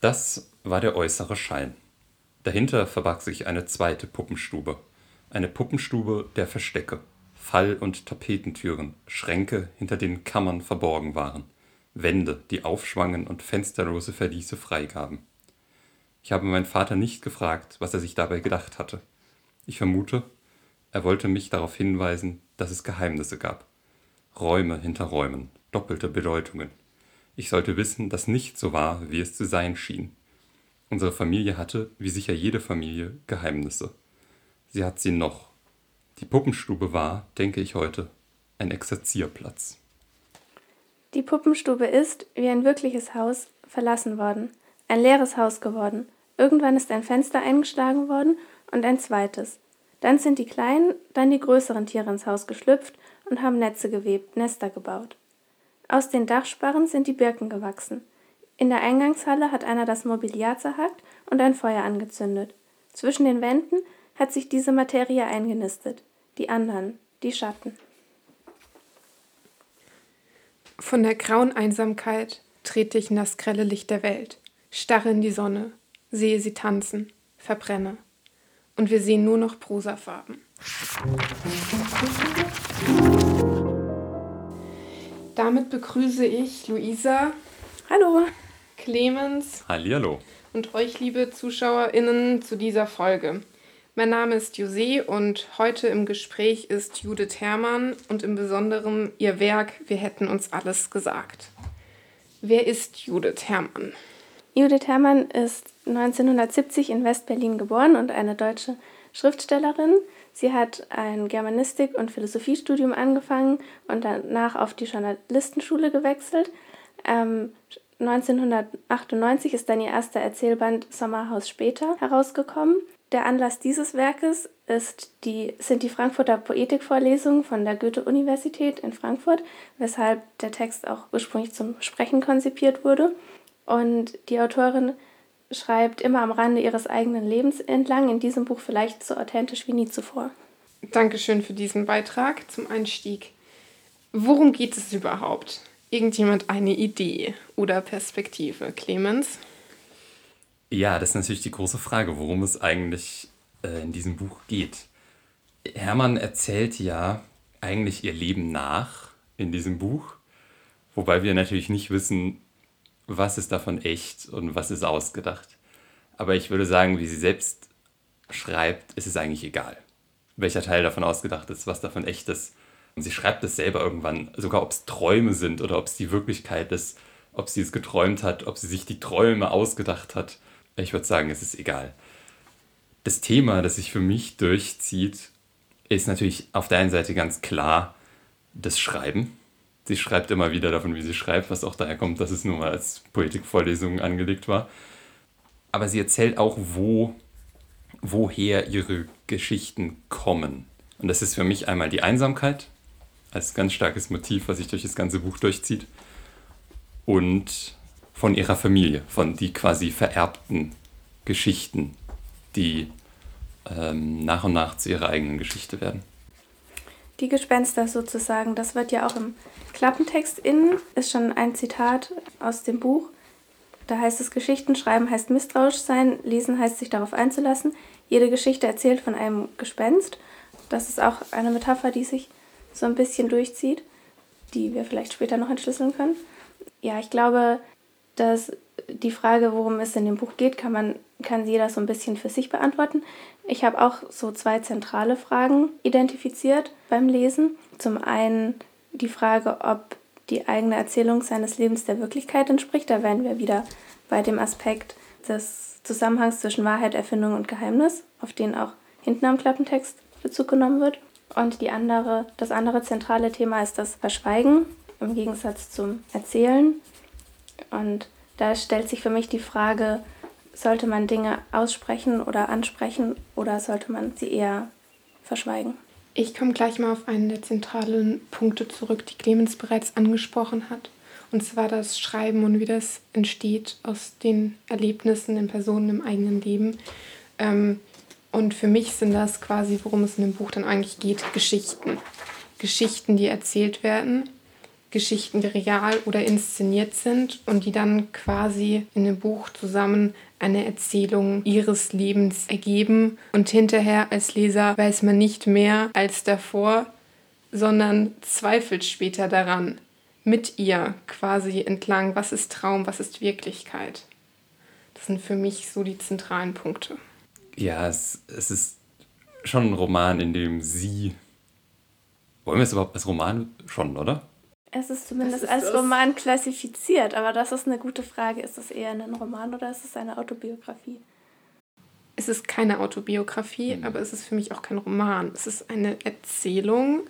Das war der äußere Schein. Dahinter verbarg sich eine zweite Puppenstube. Eine Puppenstube der Verstecke. Fall- und Tapetentüren, Schränke, hinter denen Kammern verborgen waren, Wände, die aufschwangen und fensterlose Verliese freigaben. Ich habe meinen Vater nicht gefragt, was er sich dabei gedacht hatte. Ich vermute, er wollte mich darauf hinweisen, dass es Geheimnisse gab. Räume hinter Räumen, doppelte Bedeutungen. Ich sollte wissen, dass nicht so war, wie es zu sein schien. Unsere Familie hatte, wie sicher jede Familie, Geheimnisse. Sie hat sie noch. Die Puppenstube war, denke ich heute, ein Exerzierplatz. Die Puppenstube ist, wie ein wirkliches Haus, verlassen worden, ein leeres Haus geworden. Irgendwann ist ein Fenster eingeschlagen worden und ein zweites. Dann sind die kleinen, dann die größeren Tiere ins Haus geschlüpft und haben Netze gewebt, Nester gebaut. Aus den Dachsparren sind die Birken gewachsen. In der Eingangshalle hat einer das Mobiliar zerhackt und ein Feuer angezündet. Zwischen den Wänden hat sich diese Materie eingenistet. Die anderen, die Schatten. Von der grauen Einsamkeit trete ich in das grelle Licht der Welt, starre in die Sonne, sehe sie tanzen, verbrenne. Und wir sehen nur noch Prosafarben. Damit begrüße ich Luisa. Hallo. Clemens. Hallihallo. Und euch, liebe ZuschauerInnen, zu dieser Folge. Mein Name ist José und heute im Gespräch ist Judith Herrmann und im Besonderen ihr Werk Wir hätten uns alles gesagt. Wer ist Judith Herrmann? Judith Herrmann ist 1970 in West-Berlin geboren und eine deutsche Schriftstellerin. Sie hat ein Germanistik- und Philosophiestudium angefangen und danach auf die Journalistenschule gewechselt. Ähm, 1998 ist dann ihr erster Erzählband Sommerhaus später herausgekommen. Der Anlass dieses Werkes ist die, sind die Frankfurter Poetikvorlesungen von der Goethe-Universität in Frankfurt, weshalb der Text auch ursprünglich zum Sprechen konzipiert wurde. Und die Autorin schreibt immer am Rande ihres eigenen Lebens entlang, in diesem Buch vielleicht so authentisch wie nie zuvor. Dankeschön für diesen Beitrag zum Einstieg. Worum geht es überhaupt? Irgendjemand eine Idee oder Perspektive? Clemens? Ja, das ist natürlich die große Frage, worum es eigentlich äh, in diesem Buch geht. Hermann erzählt ja eigentlich ihr Leben nach in diesem Buch, wobei wir natürlich nicht wissen, was ist davon echt und was ist ausgedacht. Aber ich würde sagen, wie sie selbst schreibt, ist es eigentlich egal, welcher Teil davon ausgedacht ist, was davon echt ist. Und sie schreibt es selber irgendwann, sogar ob es Träume sind oder ob es die Wirklichkeit ist, ob sie es geträumt hat, ob sie sich die Träume ausgedacht hat. Ich würde sagen, es ist egal. Das Thema, das sich für mich durchzieht, ist natürlich auf der einen Seite ganz klar das Schreiben. Sie schreibt immer wieder davon, wie sie schreibt, was auch daher kommt, dass es nur mal als Poetikvorlesung angelegt war. Aber sie erzählt auch, wo, woher ihre Geschichten kommen. Und das ist für mich einmal die Einsamkeit, als ganz starkes Motiv, was sich durch das ganze Buch durchzieht. Und von ihrer Familie, von die quasi vererbten Geschichten, die ähm, nach und nach zu ihrer eigenen Geschichte werden. Die Gespenster sozusagen, das wird ja auch im Klappentext innen, ist schon ein Zitat aus dem Buch. Da heißt es, Geschichten schreiben heißt misstrauisch sein, lesen heißt sich darauf einzulassen. Jede Geschichte erzählt von einem Gespenst. Das ist auch eine Metapher, die sich so ein bisschen durchzieht, die wir vielleicht später noch entschlüsseln können. Ja, ich glaube, dass die Frage, worum es in dem Buch geht, kann man kann jeder so ein bisschen für sich beantworten. Ich habe auch so zwei zentrale Fragen identifiziert beim Lesen. Zum einen die Frage, ob die eigene Erzählung seines Lebens der Wirklichkeit entspricht. Da wären wir wieder bei dem Aspekt des Zusammenhangs zwischen Wahrheit, Erfindung und Geheimnis, auf den auch hinten am Klappentext Bezug genommen wird. Und die andere, das andere zentrale Thema ist das Verschweigen im Gegensatz zum Erzählen. Und da stellt sich für mich die Frage, sollte man Dinge aussprechen oder ansprechen oder sollte man sie eher verschweigen? Ich komme gleich mal auf einen der zentralen Punkte zurück, die Clemens bereits angesprochen hat. Und zwar das Schreiben und wie das entsteht aus den Erlebnissen, den Personen im eigenen Leben. Ähm, und für mich sind das quasi, worum es in dem Buch dann eigentlich geht, Geschichten. Geschichten, die erzählt werden, Geschichten, die real oder inszeniert sind und die dann quasi in dem Buch zusammen eine Erzählung ihres Lebens ergeben. Und hinterher als Leser weiß man nicht mehr als davor, sondern zweifelt später daran, mit ihr quasi entlang, was ist Traum, was ist Wirklichkeit. Das sind für mich so die zentralen Punkte. Ja, es, es ist schon ein Roman, in dem sie. Wollen wir es überhaupt als Roman schon, oder? Es ist zumindest ist als das? Roman klassifiziert, aber das ist eine gute Frage. Ist es eher ein Roman oder ist es eine Autobiografie? Es ist keine Autobiografie, mhm. aber es ist für mich auch kein Roman. Es ist eine Erzählung,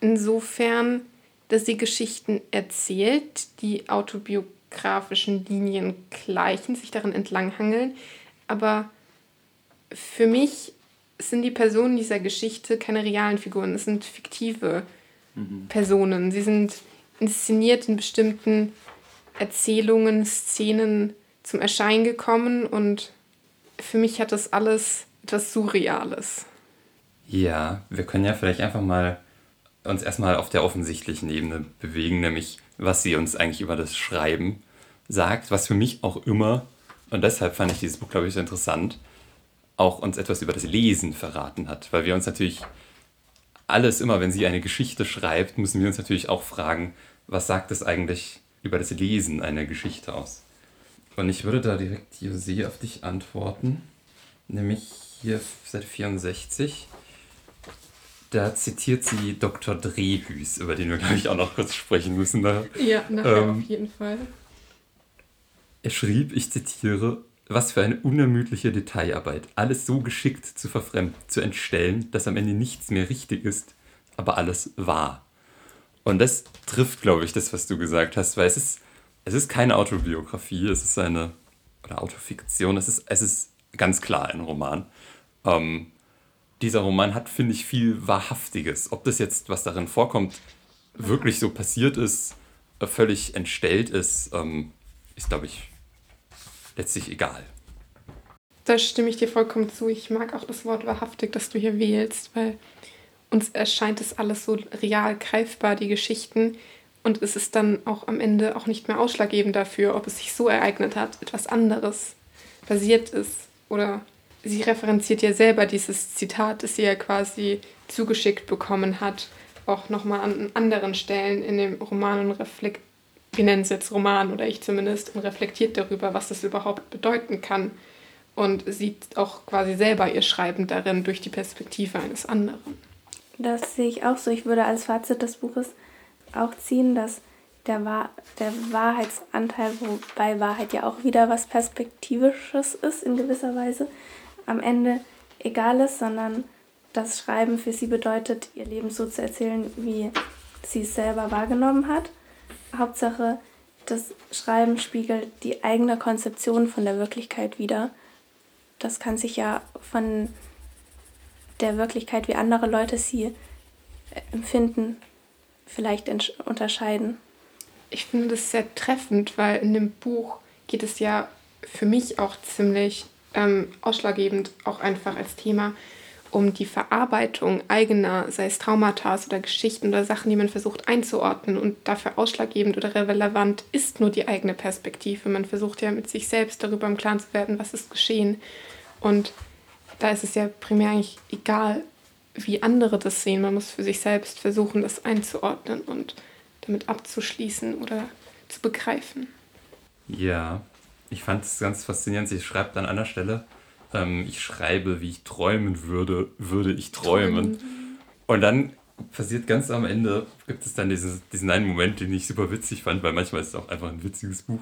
insofern, dass sie Geschichten erzählt, die autobiografischen Linien gleichen, sich darin entlanghangeln. Aber für mich sind die Personen dieser Geschichte keine realen Figuren, es sind fiktive mhm. Personen. Sie sind inszeniert in bestimmten Erzählungen, Szenen zum Erscheinen gekommen und für mich hat das alles etwas Surreales. Ja, wir können ja vielleicht einfach mal uns erstmal auf der offensichtlichen Ebene bewegen, nämlich was sie uns eigentlich über das Schreiben sagt, was für mich auch immer, und deshalb fand ich dieses Buch, glaube ich, so interessant, auch uns etwas über das Lesen verraten hat, weil wir uns natürlich alles immer, wenn sie eine Geschichte schreibt, müssen wir uns natürlich auch fragen, was sagt es eigentlich über das Lesen einer Geschichte aus? Und ich würde da direkt Jose auf dich antworten, nämlich hier seit 64. Da zitiert sie Dr. Drehhüs, über den wir, glaube ich, auch noch kurz sprechen müssen. Da. Ja, nachher ähm, auf jeden Fall. Er schrieb, ich zitiere, was für eine unermüdliche Detailarbeit, alles so geschickt zu verfremden, zu entstellen, dass am Ende nichts mehr richtig ist, aber alles wahr. Und das trifft, glaube ich, das, was du gesagt hast, weil es ist, es ist keine Autobiografie, es ist eine, oder Autofiktion, es ist, es ist ganz klar ein Roman. Ähm, dieser Roman hat, finde ich, viel Wahrhaftiges. Ob das jetzt, was darin vorkommt, wirklich so passiert ist, äh, völlig entstellt ist, ähm, ist, glaube ich, letztlich egal. Da stimme ich dir vollkommen zu. Ich mag auch das Wort wahrhaftig, das du hier wählst, weil uns erscheint es alles so real greifbar, die Geschichten. Und es ist dann auch am Ende auch nicht mehr ausschlaggebend dafür, ob es sich so ereignet hat, etwas anderes passiert ist. Oder sie referenziert ja selber dieses Zitat, das sie ja quasi zugeschickt bekommen hat, auch nochmal an anderen Stellen in dem Roman und reflektiert wir nennen es jetzt Roman oder ich zumindest, und reflektiert darüber, was das überhaupt bedeuten kann und sieht auch quasi selber ihr Schreiben darin durch die Perspektive eines anderen. Das sehe ich auch so. Ich würde als Fazit des Buches auch ziehen, dass der, Wahr der Wahrheitsanteil, wobei Wahrheit ja auch wieder was Perspektivisches ist in gewisser Weise, am Ende egal ist, sondern das Schreiben für sie bedeutet, ihr Leben so zu erzählen, wie sie es selber wahrgenommen hat Hauptsache, das Schreiben spiegelt die eigene Konzeption von der Wirklichkeit wider. Das kann sich ja von der Wirklichkeit, wie andere Leute sie empfinden, vielleicht unterscheiden. Ich finde das sehr treffend, weil in dem Buch geht es ja für mich auch ziemlich ähm, ausschlaggebend, auch einfach als Thema, um die Verarbeitung eigener, sei es Traumata oder Geschichten oder Sachen, die man versucht einzuordnen. Und dafür ausschlaggebend oder relevant ist nur die eigene Perspektive. Man versucht ja mit sich selbst darüber im Klaren zu werden, was ist geschehen. Und da ist es ja primär eigentlich egal, wie andere das sehen. Man muss für sich selbst versuchen, das einzuordnen und damit abzuschließen oder zu begreifen. Ja, ich fand es ganz faszinierend. Sie schreibt an einer Stelle, ähm, ich schreibe, wie ich träumen würde, würde ich träumen. Und dann passiert ganz am Ende, gibt es dann diesen, diesen einen Moment, den ich super witzig fand, weil manchmal ist es auch einfach ein witziges Buch.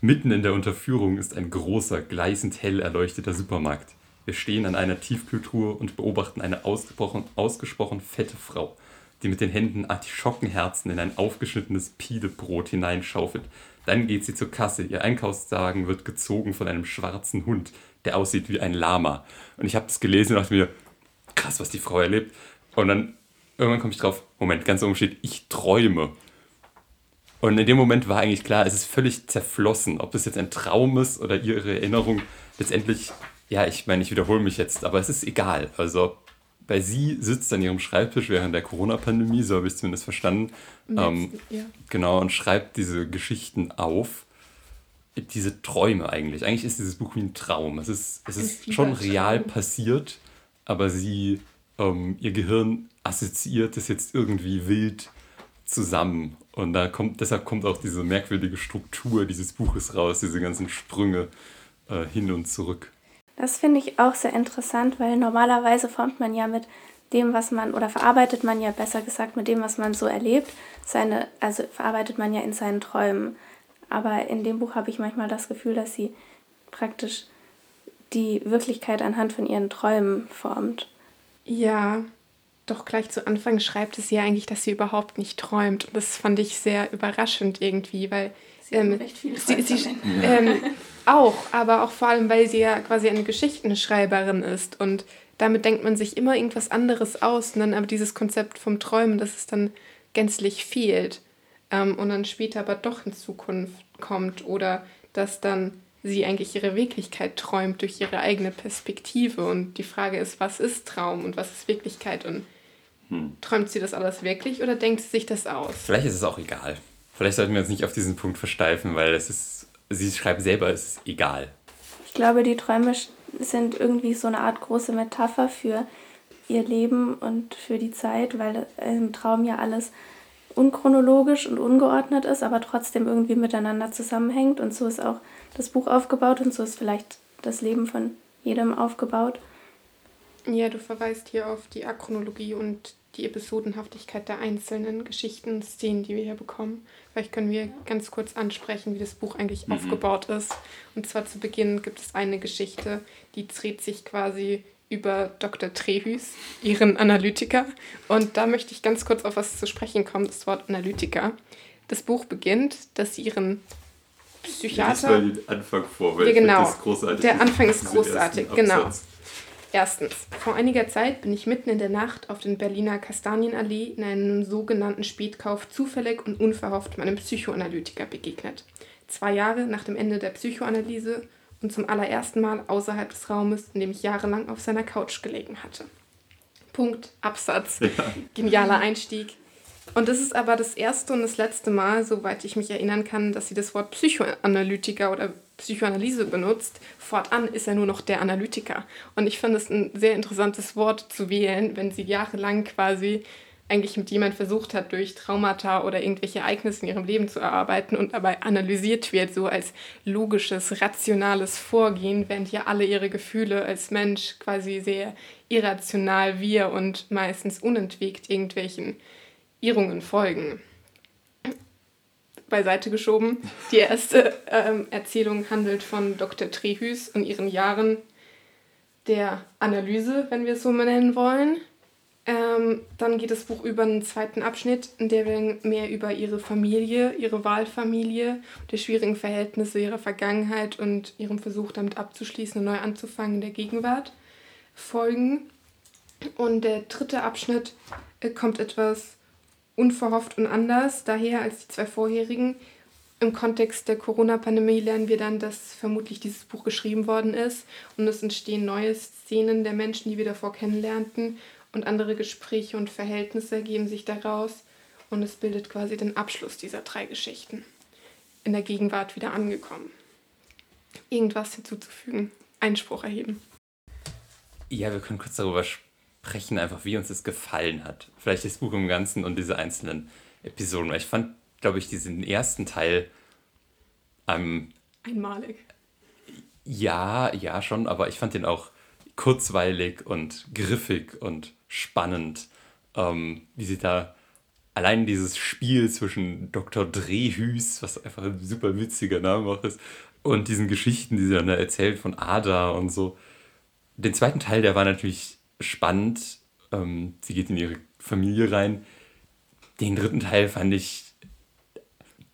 Mitten in der Unterführung ist ein großer, gleißend hell erleuchteter Supermarkt. Wir stehen an einer Tiefkühltruhe und beobachten eine ausgesprochen, ausgesprochen fette Frau, die mit den Händen Artischockenherzen in ein aufgeschnittenes Pidebrot hineinschaufelt. Dann geht sie zur Kasse. Ihr Einkaufswagen wird gezogen von einem schwarzen Hund, der aussieht wie ein Lama. Und ich habe das gelesen und dachte mir, krass, was die Frau erlebt. Und dann irgendwann komme ich drauf, Moment, ganz oben steht, ich träume. Und in dem Moment war eigentlich klar, es ist völlig zerflossen, ob das jetzt ein Traum ist oder ihre Erinnerung. Letztendlich, ja, ich meine, ich wiederhole mich jetzt, aber es ist egal. Also weil sie sitzt an ihrem Schreibtisch während der Corona-Pandemie, so habe ich zumindest verstanden. Ähm, ja. Genau, und schreibt diese Geschichten auf. Diese Träume eigentlich. Eigentlich ist dieses Buch wie ein Traum. Es ist, es ist schon real passiert, aber sie, ähm, ihr Gehirn assoziiert es jetzt irgendwie wild zusammen. Und da kommt, deshalb kommt auch diese merkwürdige Struktur dieses Buches raus, diese ganzen Sprünge äh, hin und zurück. Das finde ich auch sehr interessant, weil normalerweise formt man ja mit dem, was man, oder verarbeitet man ja besser gesagt mit dem, was man so erlebt, seine, also verarbeitet man ja in seinen Träumen. Aber in dem Buch habe ich manchmal das Gefühl, dass sie praktisch die Wirklichkeit anhand von ihren Träumen formt. Ja, doch gleich zu Anfang schreibt es ja eigentlich, dass sie überhaupt nicht träumt. Und das fand ich sehr überraschend irgendwie, weil sie, ähm, sie, sie ähm, auch, aber auch vor allem, weil sie ja quasi eine Geschichtenschreiberin ist und damit denkt man sich immer irgendwas anderes aus und dann aber dieses Konzept vom Träumen, dass es dann gänzlich fehlt ähm, und dann später aber doch in Zukunft kommt oder dass dann sie eigentlich ihre Wirklichkeit träumt durch ihre eigene Perspektive und die Frage ist, was ist Traum und was ist Wirklichkeit und hm. träumt sie das alles wirklich oder denkt sie sich das aus? Vielleicht ist es auch egal. Vielleicht sollten wir uns nicht auf diesen Punkt versteifen, weil es ist, sie schreibt selber, es ist egal. Ich glaube, die Träume sind irgendwie so eine Art große Metapher für ihr Leben und für die Zeit, weil im Traum ja alles unchronologisch und ungeordnet ist, aber trotzdem irgendwie miteinander zusammenhängt. Und so ist auch das Buch aufgebaut und so ist vielleicht das Leben von jedem aufgebaut. Ja, du verweist hier auf die Achronologie und die Episodenhaftigkeit der einzelnen Geschichten, Szenen, die wir hier bekommen. Vielleicht können wir ganz kurz ansprechen, wie das Buch eigentlich mhm. aufgebaut ist. Und zwar zu Beginn gibt es eine Geschichte, die dreht sich quasi über Dr. Trehüs, ihren Analytiker. Und da möchte ich ganz kurz auf was zu sprechen kommen, das Wort Analytiker. Das Buch beginnt, dass sie ihren Psychiater... Ich den Anfang vor, weil ja, genau. Der Anfang ist großartig, genau. Erstens, vor einiger Zeit bin ich mitten in der Nacht auf den Berliner Kastanienallee in einem sogenannten Spätkauf zufällig und unverhofft meinem Psychoanalytiker begegnet. Zwei Jahre nach dem Ende der Psychoanalyse und zum allerersten Mal außerhalb des Raumes, in dem ich jahrelang auf seiner Couch gelegen hatte. Punkt, Absatz. Ja. Genialer Einstieg. Und das ist aber das erste und das letzte Mal, soweit ich mich erinnern kann, dass sie das Wort Psychoanalytiker oder Psychoanalyse benutzt, fortan ist er nur noch der Analytiker. Und ich finde es ein sehr interessantes Wort zu wählen, wenn sie jahrelang quasi eigentlich mit jemand versucht hat, durch Traumata oder irgendwelche Ereignisse in ihrem Leben zu erarbeiten und dabei analysiert wird, so als logisches, rationales Vorgehen, während ja alle ihre Gefühle als Mensch quasi sehr irrational wir und meistens unentwegt irgendwelchen Irrungen folgen beiseite geschoben. Die erste ähm, Erzählung handelt von Dr. Trehüs und ihren Jahren der Analyse, wenn wir es so nennen wollen. Ähm, dann geht das Buch über einen zweiten Abschnitt, in der wir mehr über ihre Familie, ihre Wahlfamilie, die schwierigen Verhältnisse ihrer Vergangenheit und ihrem Versuch damit abzuschließen und neu anzufangen in der Gegenwart folgen. Und der dritte Abschnitt äh, kommt etwas unverhofft und anders daher als die zwei vorherigen. Im Kontext der Corona-Pandemie lernen wir dann, dass vermutlich dieses Buch geschrieben worden ist und es entstehen neue Szenen der Menschen, die wir davor kennenlernten und andere Gespräche und Verhältnisse ergeben sich daraus und es bildet quasi den Abschluss dieser drei Geschichten. In der Gegenwart wieder angekommen. Irgendwas hinzuzufügen, Einspruch erheben. Ja, wir können kurz darüber sprechen sprechen, einfach wie uns das gefallen hat. Vielleicht das Buch im Ganzen und diese einzelnen Episoden. Ich fand, glaube ich, diesen ersten Teil ähm, einmalig. Ja, ja, schon, aber ich fand den auch kurzweilig und griffig und spannend. Ähm, wie sie da allein dieses Spiel zwischen Dr. Drehhüs, was einfach ein super witziger Name auch ist, und diesen Geschichten, die sie dann erzählt von Ada und so. Den zweiten Teil, der war natürlich spannend. Ähm, sie geht in ihre Familie rein. Den dritten Teil fand ich,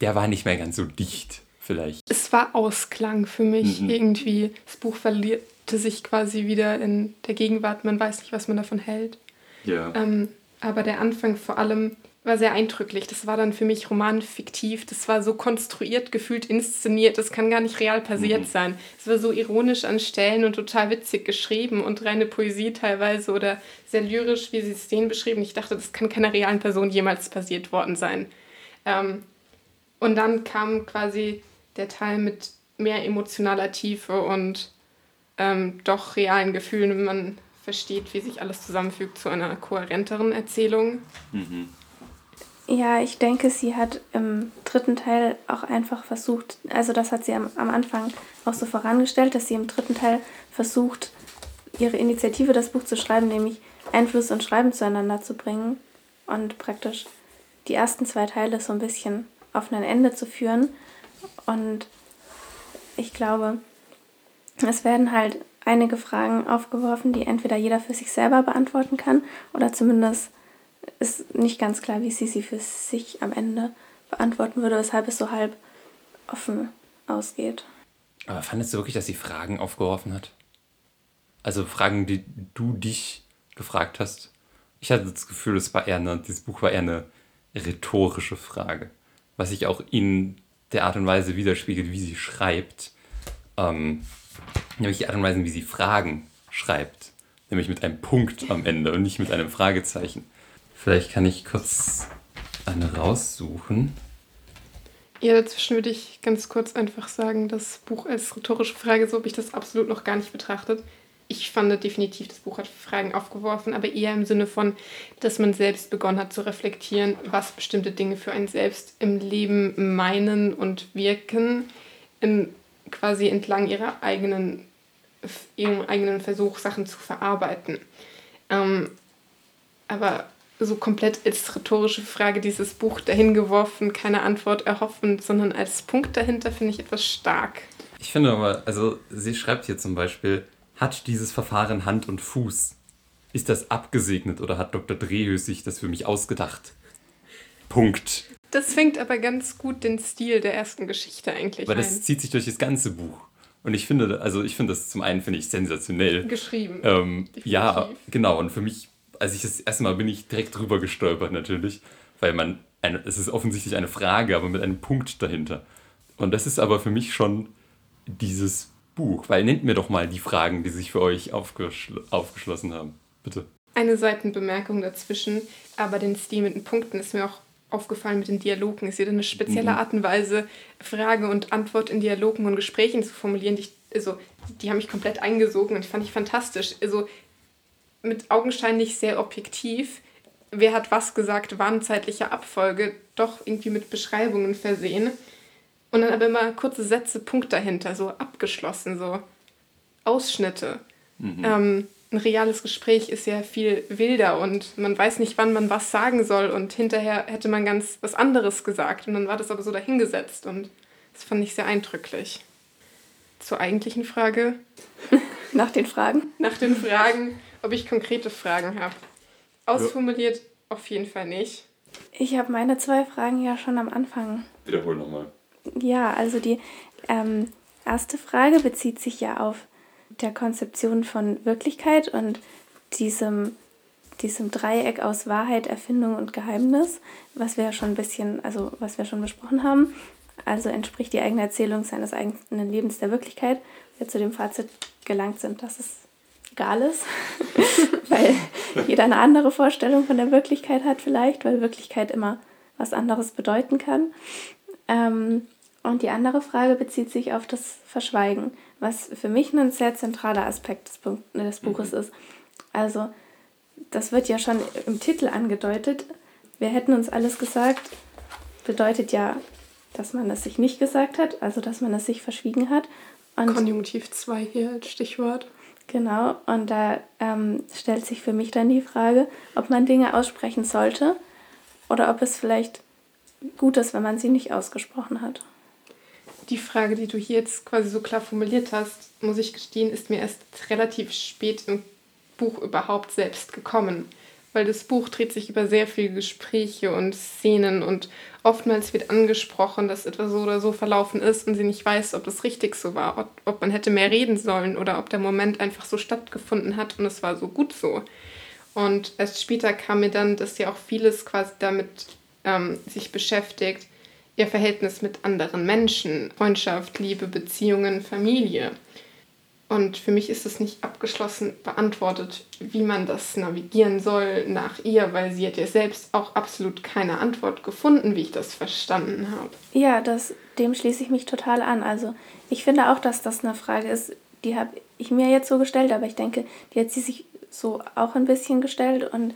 der war nicht mehr ganz so dicht, vielleicht. Es war Ausklang für mich mhm. irgendwie. Das Buch verlierte sich quasi wieder in der Gegenwart. Man weiß nicht, was man davon hält. Ja. Ähm, aber der Anfang vor allem war sehr eindrücklich. Das war dann für mich romanfiktiv. Das war so konstruiert, gefühlt inszeniert. Das kann gar nicht real passiert mhm. sein. Es war so ironisch an Stellen und total witzig geschrieben und reine Poesie teilweise oder sehr lyrisch, wie sie Szenen beschrieben. Ich dachte, das kann keiner realen Person jemals passiert worden sein. Ähm, und dann kam quasi der Teil mit mehr emotionaler Tiefe und ähm, doch realen Gefühlen, wenn man versteht, wie sich alles zusammenfügt zu einer kohärenteren Erzählung. Mhm. Ja, ich denke, sie hat im dritten Teil auch einfach versucht, also das hat sie am, am Anfang auch so vorangestellt, dass sie im dritten Teil versucht, ihre Initiative, das Buch zu schreiben, nämlich Einfluss und Schreiben zueinander zu bringen und praktisch die ersten zwei Teile so ein bisschen auf ein Ende zu führen. Und ich glaube, es werden halt einige Fragen aufgeworfen, die entweder jeder für sich selber beantworten kann oder zumindest ist nicht ganz klar, wie sie sie für sich am Ende beantworten würde, weshalb es so halb offen ausgeht. Aber fandest du wirklich, dass sie Fragen aufgeworfen hat? Also Fragen, die du dich gefragt hast? Ich hatte das Gefühl, es war eher eine, dieses Buch war eher eine rhetorische Frage, was sich auch in der Art und Weise widerspiegelt, wie sie schreibt. Ähm, nämlich die Art und Weise, wie sie Fragen schreibt. Nämlich mit einem Punkt am Ende und nicht mit einem Fragezeichen. Vielleicht kann ich kurz eine raussuchen. Ja, dazwischen würde ich ganz kurz einfach sagen, das Buch als rhetorische Frage, so habe ich das absolut noch gar nicht betrachtet. Ich fand definitiv, das Buch hat Fragen aufgeworfen, aber eher im Sinne von, dass man selbst begonnen hat zu reflektieren, was bestimmte Dinge für einen selbst im Leben meinen und wirken, im, quasi entlang ihrer eigenen, ihrem eigenen Versuch, Sachen zu verarbeiten. Ähm, aber so komplett als rhetorische Frage dieses Buch dahin geworfen, keine Antwort erhoffend, sondern als Punkt dahinter finde ich etwas stark. Ich finde aber, also sie schreibt hier zum Beispiel, hat dieses Verfahren Hand und Fuß? Ist das abgesegnet oder hat Dr. Drehös sich das für mich ausgedacht? Punkt. Das fängt aber ganz gut den Stil der ersten Geschichte eigentlich Weil das zieht sich durch das ganze Buch. Und ich finde, also ich finde das zum einen finde ich sensationell. Geschrieben. Ähm, ja, genau. Und für mich als ich das erste Mal bin ich direkt drüber gestolpert natürlich, weil man, eine, es ist offensichtlich eine Frage, aber mit einem Punkt dahinter. Und das ist aber für mich schon dieses Buch, weil nennt mir doch mal die Fragen, die sich für euch aufgeschl aufgeschlossen haben. Bitte. Eine Seitenbemerkung dazwischen, aber den Stil mit den Punkten ist mir auch aufgefallen mit den Dialogen. Es ist eine spezielle mhm. Art und Weise, Frage und Antwort in Dialogen und Gesprächen zu formulieren. Die, also, die haben mich komplett eingesogen und fand ich fantastisch. Also, mit augenscheinlich sehr objektiv, wer hat was gesagt, wann zeitliche Abfolge, doch irgendwie mit Beschreibungen versehen. Und dann aber immer kurze Sätze, Punkt dahinter, so abgeschlossen, so Ausschnitte. Mhm. Ähm, ein reales Gespräch ist ja viel wilder und man weiß nicht, wann man was sagen soll und hinterher hätte man ganz was anderes gesagt und dann war das aber so dahingesetzt und das fand ich sehr eindrücklich. Zur eigentlichen Frage. Nach den Fragen? Nach den Fragen ob ich konkrete Fragen habe. Ausformuliert ja. auf jeden Fall nicht. Ich habe meine zwei Fragen ja schon am Anfang. Wiederhol nochmal. Ja, also die ähm, erste Frage bezieht sich ja auf der Konzeption von Wirklichkeit und diesem, diesem Dreieck aus Wahrheit, Erfindung und Geheimnis, was wir ja schon ein bisschen, also was wir schon besprochen haben. Also entspricht die eigene Erzählung seines eigenen Lebens der Wirklichkeit. Wir zu dem Fazit gelangt sind, dass es egal ist, weil jeder eine andere Vorstellung von der Wirklichkeit hat vielleicht, weil Wirklichkeit immer was anderes bedeuten kann. Ähm, und die andere Frage bezieht sich auf das Verschweigen, was für mich ein sehr zentraler Aspekt des, Punkt, des Buches mhm. ist. Also, das wird ja schon im Titel angedeutet. Wir hätten uns alles gesagt, bedeutet ja, dass man es sich nicht gesagt hat, also dass man es sich verschwiegen hat. Und Konjunktiv 2 hier als Stichwort. Genau, und da ähm, stellt sich für mich dann die Frage, ob man Dinge aussprechen sollte oder ob es vielleicht gut ist, wenn man sie nicht ausgesprochen hat. Die Frage, die du hier jetzt quasi so klar formuliert hast, muss ich gestehen, ist mir erst relativ spät im Buch überhaupt selbst gekommen weil das Buch dreht sich über sehr viele Gespräche und Szenen und oftmals wird angesprochen, dass etwas so oder so verlaufen ist und sie nicht weiß, ob es richtig so war, ob, ob man hätte mehr reden sollen oder ob der Moment einfach so stattgefunden hat und es war so gut so. Und erst später kam mir dann, dass ja auch vieles quasi damit ähm, sich beschäftigt, ihr Verhältnis mit anderen Menschen, Freundschaft, Liebe, Beziehungen, Familie. Und für mich ist es nicht abgeschlossen beantwortet, wie man das navigieren soll nach ihr, weil sie hat ja selbst auch absolut keine Antwort gefunden, wie ich das verstanden habe. Ja, das, dem schließe ich mich total an. Also ich finde auch, dass das eine Frage ist, die habe ich mir jetzt so gestellt, aber ich denke, die hat sie sich so auch ein bisschen gestellt und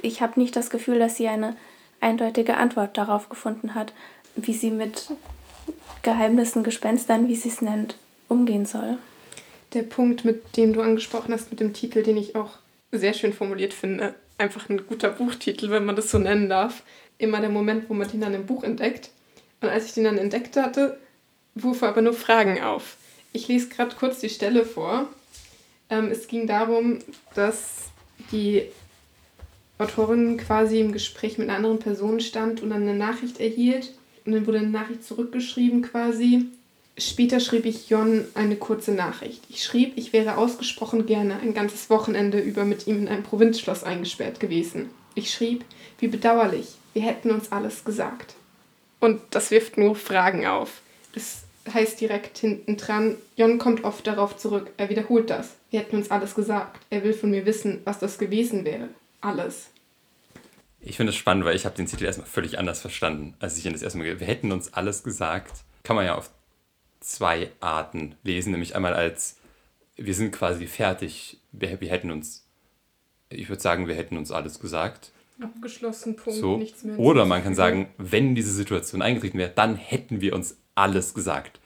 ich habe nicht das Gefühl, dass sie eine eindeutige Antwort darauf gefunden hat, wie sie mit Geheimnissen, Gespenstern, wie sie es nennt, umgehen soll der Punkt, mit dem du angesprochen hast, mit dem Titel, den ich auch sehr schön formuliert finde. Einfach ein guter Buchtitel, wenn man das so nennen darf. Immer der Moment, wo man den dann im Buch entdeckt. Und als ich den dann entdeckt hatte, wurf aber nur Fragen auf. Ich lese gerade kurz die Stelle vor. Ähm, es ging darum, dass die Autorin quasi im Gespräch mit einer anderen Person stand und dann eine Nachricht erhielt. Und dann wurde eine Nachricht zurückgeschrieben quasi Später schrieb ich Jon eine kurze Nachricht. Ich schrieb, ich wäre ausgesprochen gerne ein ganzes Wochenende über mit ihm in einem Provinzschloss eingesperrt gewesen. Ich schrieb, wie bedauerlich, wir hätten uns alles gesagt. Und das wirft nur Fragen auf. Es heißt direkt hinten dran, Jon kommt oft darauf zurück, er wiederholt das. Wir hätten uns alles gesagt. Er will von mir wissen, was das gewesen wäre. Alles. Ich finde es spannend, weil ich habe den Titel erstmal völlig anders verstanden, als ich ihn das erste Mal Wir hätten uns alles gesagt. Kann man ja auf zwei Arten lesen, nämlich einmal als wir sind quasi fertig, wir, wir hätten uns, ich würde sagen, wir hätten uns alles gesagt. Abgeschlossen, Punkt, so. nichts mehr. Oder man kann sagen, wenn diese Situation eingetreten wäre, dann hätten wir uns alles gesagt.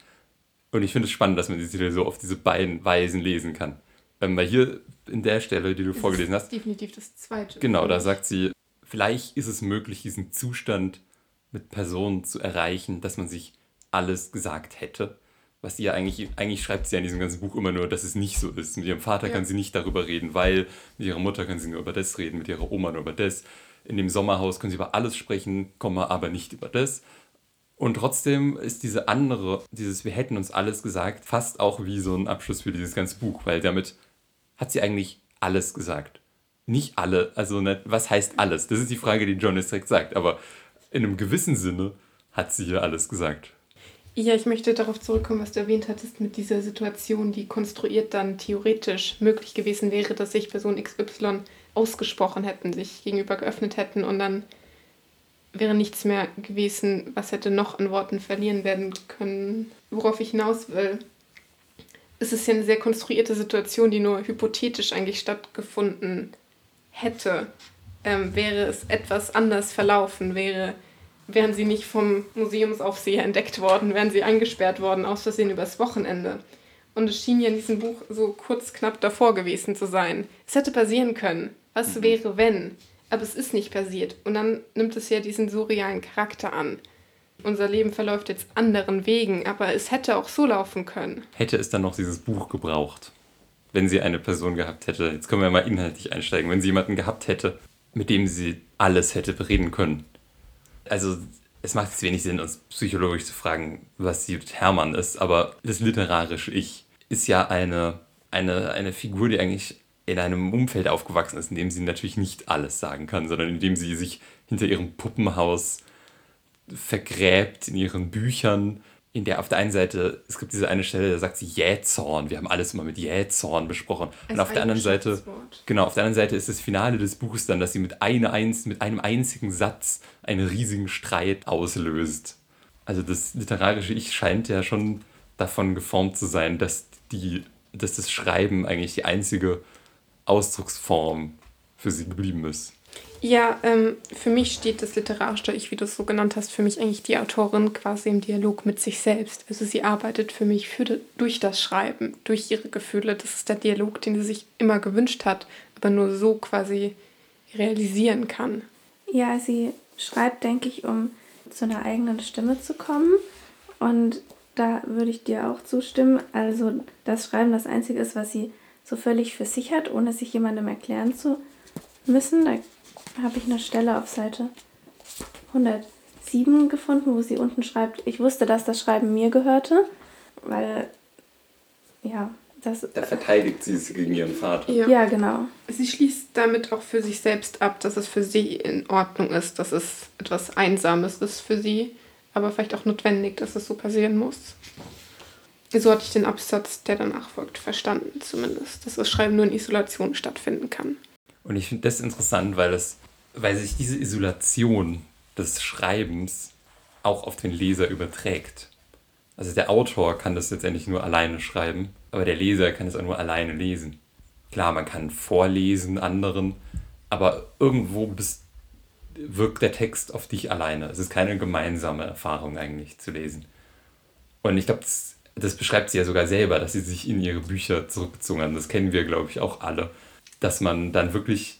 Und ich finde es spannend, dass man diese Titel so auf diese beiden Weisen lesen kann. Ähm, weil hier in der Stelle, die du das vorgelesen hast. Definitiv das zweite. Genau, da sagt sie, vielleicht ist es möglich, diesen Zustand mit Personen zu erreichen, dass man sich alles gesagt hätte was sie ja eigentlich, eigentlich schreibt sie ja in diesem ganzen Buch immer nur, dass es nicht so ist. Mit ihrem Vater ja. kann sie nicht darüber reden, weil mit ihrer Mutter kann sie nur über das reden, mit ihrer Oma nur über das. In dem Sommerhaus können sie über alles sprechen, aber nicht über das. Und trotzdem ist diese andere, dieses Wir hätten uns alles gesagt, fast auch wie so ein Abschluss für dieses ganze Buch, weil damit hat sie eigentlich alles gesagt. Nicht alle, also nicht, was heißt alles? Das ist die Frage, die John direkt sagt, aber in einem gewissen Sinne hat sie hier alles gesagt. Ja, ich möchte darauf zurückkommen, was du erwähnt hattest mit dieser Situation, die konstruiert dann theoretisch möglich gewesen wäre, dass sich Person XY ausgesprochen hätten, sich gegenüber geöffnet hätten und dann wäre nichts mehr gewesen, was hätte noch an Worten verlieren werden können. Worauf ich hinaus will, es ist ja eine sehr konstruierte Situation, die nur hypothetisch eigentlich stattgefunden hätte. Ähm, wäre es etwas anders verlaufen, wäre wären sie nicht vom Museumsaufseher entdeckt worden, wären sie eingesperrt worden, aus Versehen übers Wochenende. Und es schien ja in diesem Buch so kurz knapp davor gewesen zu sein. Es hätte passieren können. Was mhm. wäre, wenn? Aber es ist nicht passiert. Und dann nimmt es ja diesen surrealen Charakter an. Unser Leben verläuft jetzt anderen Wegen, aber es hätte auch so laufen können. Hätte es dann noch dieses Buch gebraucht, wenn sie eine Person gehabt hätte? Jetzt können wir mal inhaltlich einsteigen. Wenn sie jemanden gehabt hätte, mit dem sie alles hätte bereden können, also es macht jetzt wenig Sinn, uns psychologisch zu fragen, was Judith Hermann ist, aber das literarische Ich ist ja eine, eine, eine Figur, die eigentlich in einem Umfeld aufgewachsen ist, in dem sie natürlich nicht alles sagen kann, sondern in dem sie sich hinter ihrem Puppenhaus vergräbt, in ihren Büchern, in der auf der einen Seite, es gibt diese eine Stelle, da sagt sie Jähzorn. Wir haben alles immer mit Jähzorn besprochen. Als und auf der anderen Seite, genau, auf der anderen Seite ist das Finale des Buches dann, dass sie mit, eine, mit einem einzigen Satz einen riesigen Streit auslöst. Also das literarische Ich scheint ja schon davon geformt zu sein, dass, die, dass das Schreiben eigentlich die einzige Ausdrucksform für sie geblieben ist. Ja, ähm, für mich steht das literarische Ich, wie du es so genannt hast, für mich eigentlich die Autorin quasi im Dialog mit sich selbst. Also sie arbeitet für mich für, durch das Schreiben, durch ihre Gefühle. Das ist der Dialog, den sie sich immer gewünscht hat, aber nur so quasi realisieren kann. Ja, sie schreibt, denke ich, um zu einer eigenen Stimme zu kommen. Und da würde ich dir auch zustimmen. Also das Schreiben das Einzige ist, was sie so völlig für sich hat, ohne sich jemandem erklären zu müssen. Da habe ich eine Stelle auf Seite 107 gefunden, wo sie unten schreibt, ich wusste, dass das Schreiben mir gehörte, weil, ja, Das, da verteidigt sie es gegen ihren Vater. Ja. ja, genau. Sie schließt damit auch für sich selbst ab, dass es für sie in Ordnung ist, dass es etwas Einsames ist für sie, aber vielleicht auch notwendig, dass es so passieren muss. So hatte ich den Absatz, der danach folgt, verstanden zumindest, dass das Schreiben nur in Isolation stattfinden kann. Und ich finde das interessant, weil, es, weil sich diese Isolation des Schreibens auch auf den Leser überträgt. Also der Autor kann das letztendlich nur alleine schreiben, aber der Leser kann es auch nur alleine lesen. Klar, man kann vorlesen anderen, aber irgendwo bist, wirkt der Text auf dich alleine. Es ist keine gemeinsame Erfahrung eigentlich zu lesen. Und ich glaube, das, das, beschreibt sie ja sogar selber, dass sie sich in ihre Bücher zurückgezogen haben. Das kennen wir, glaube ich, auch alle. Dass man dann wirklich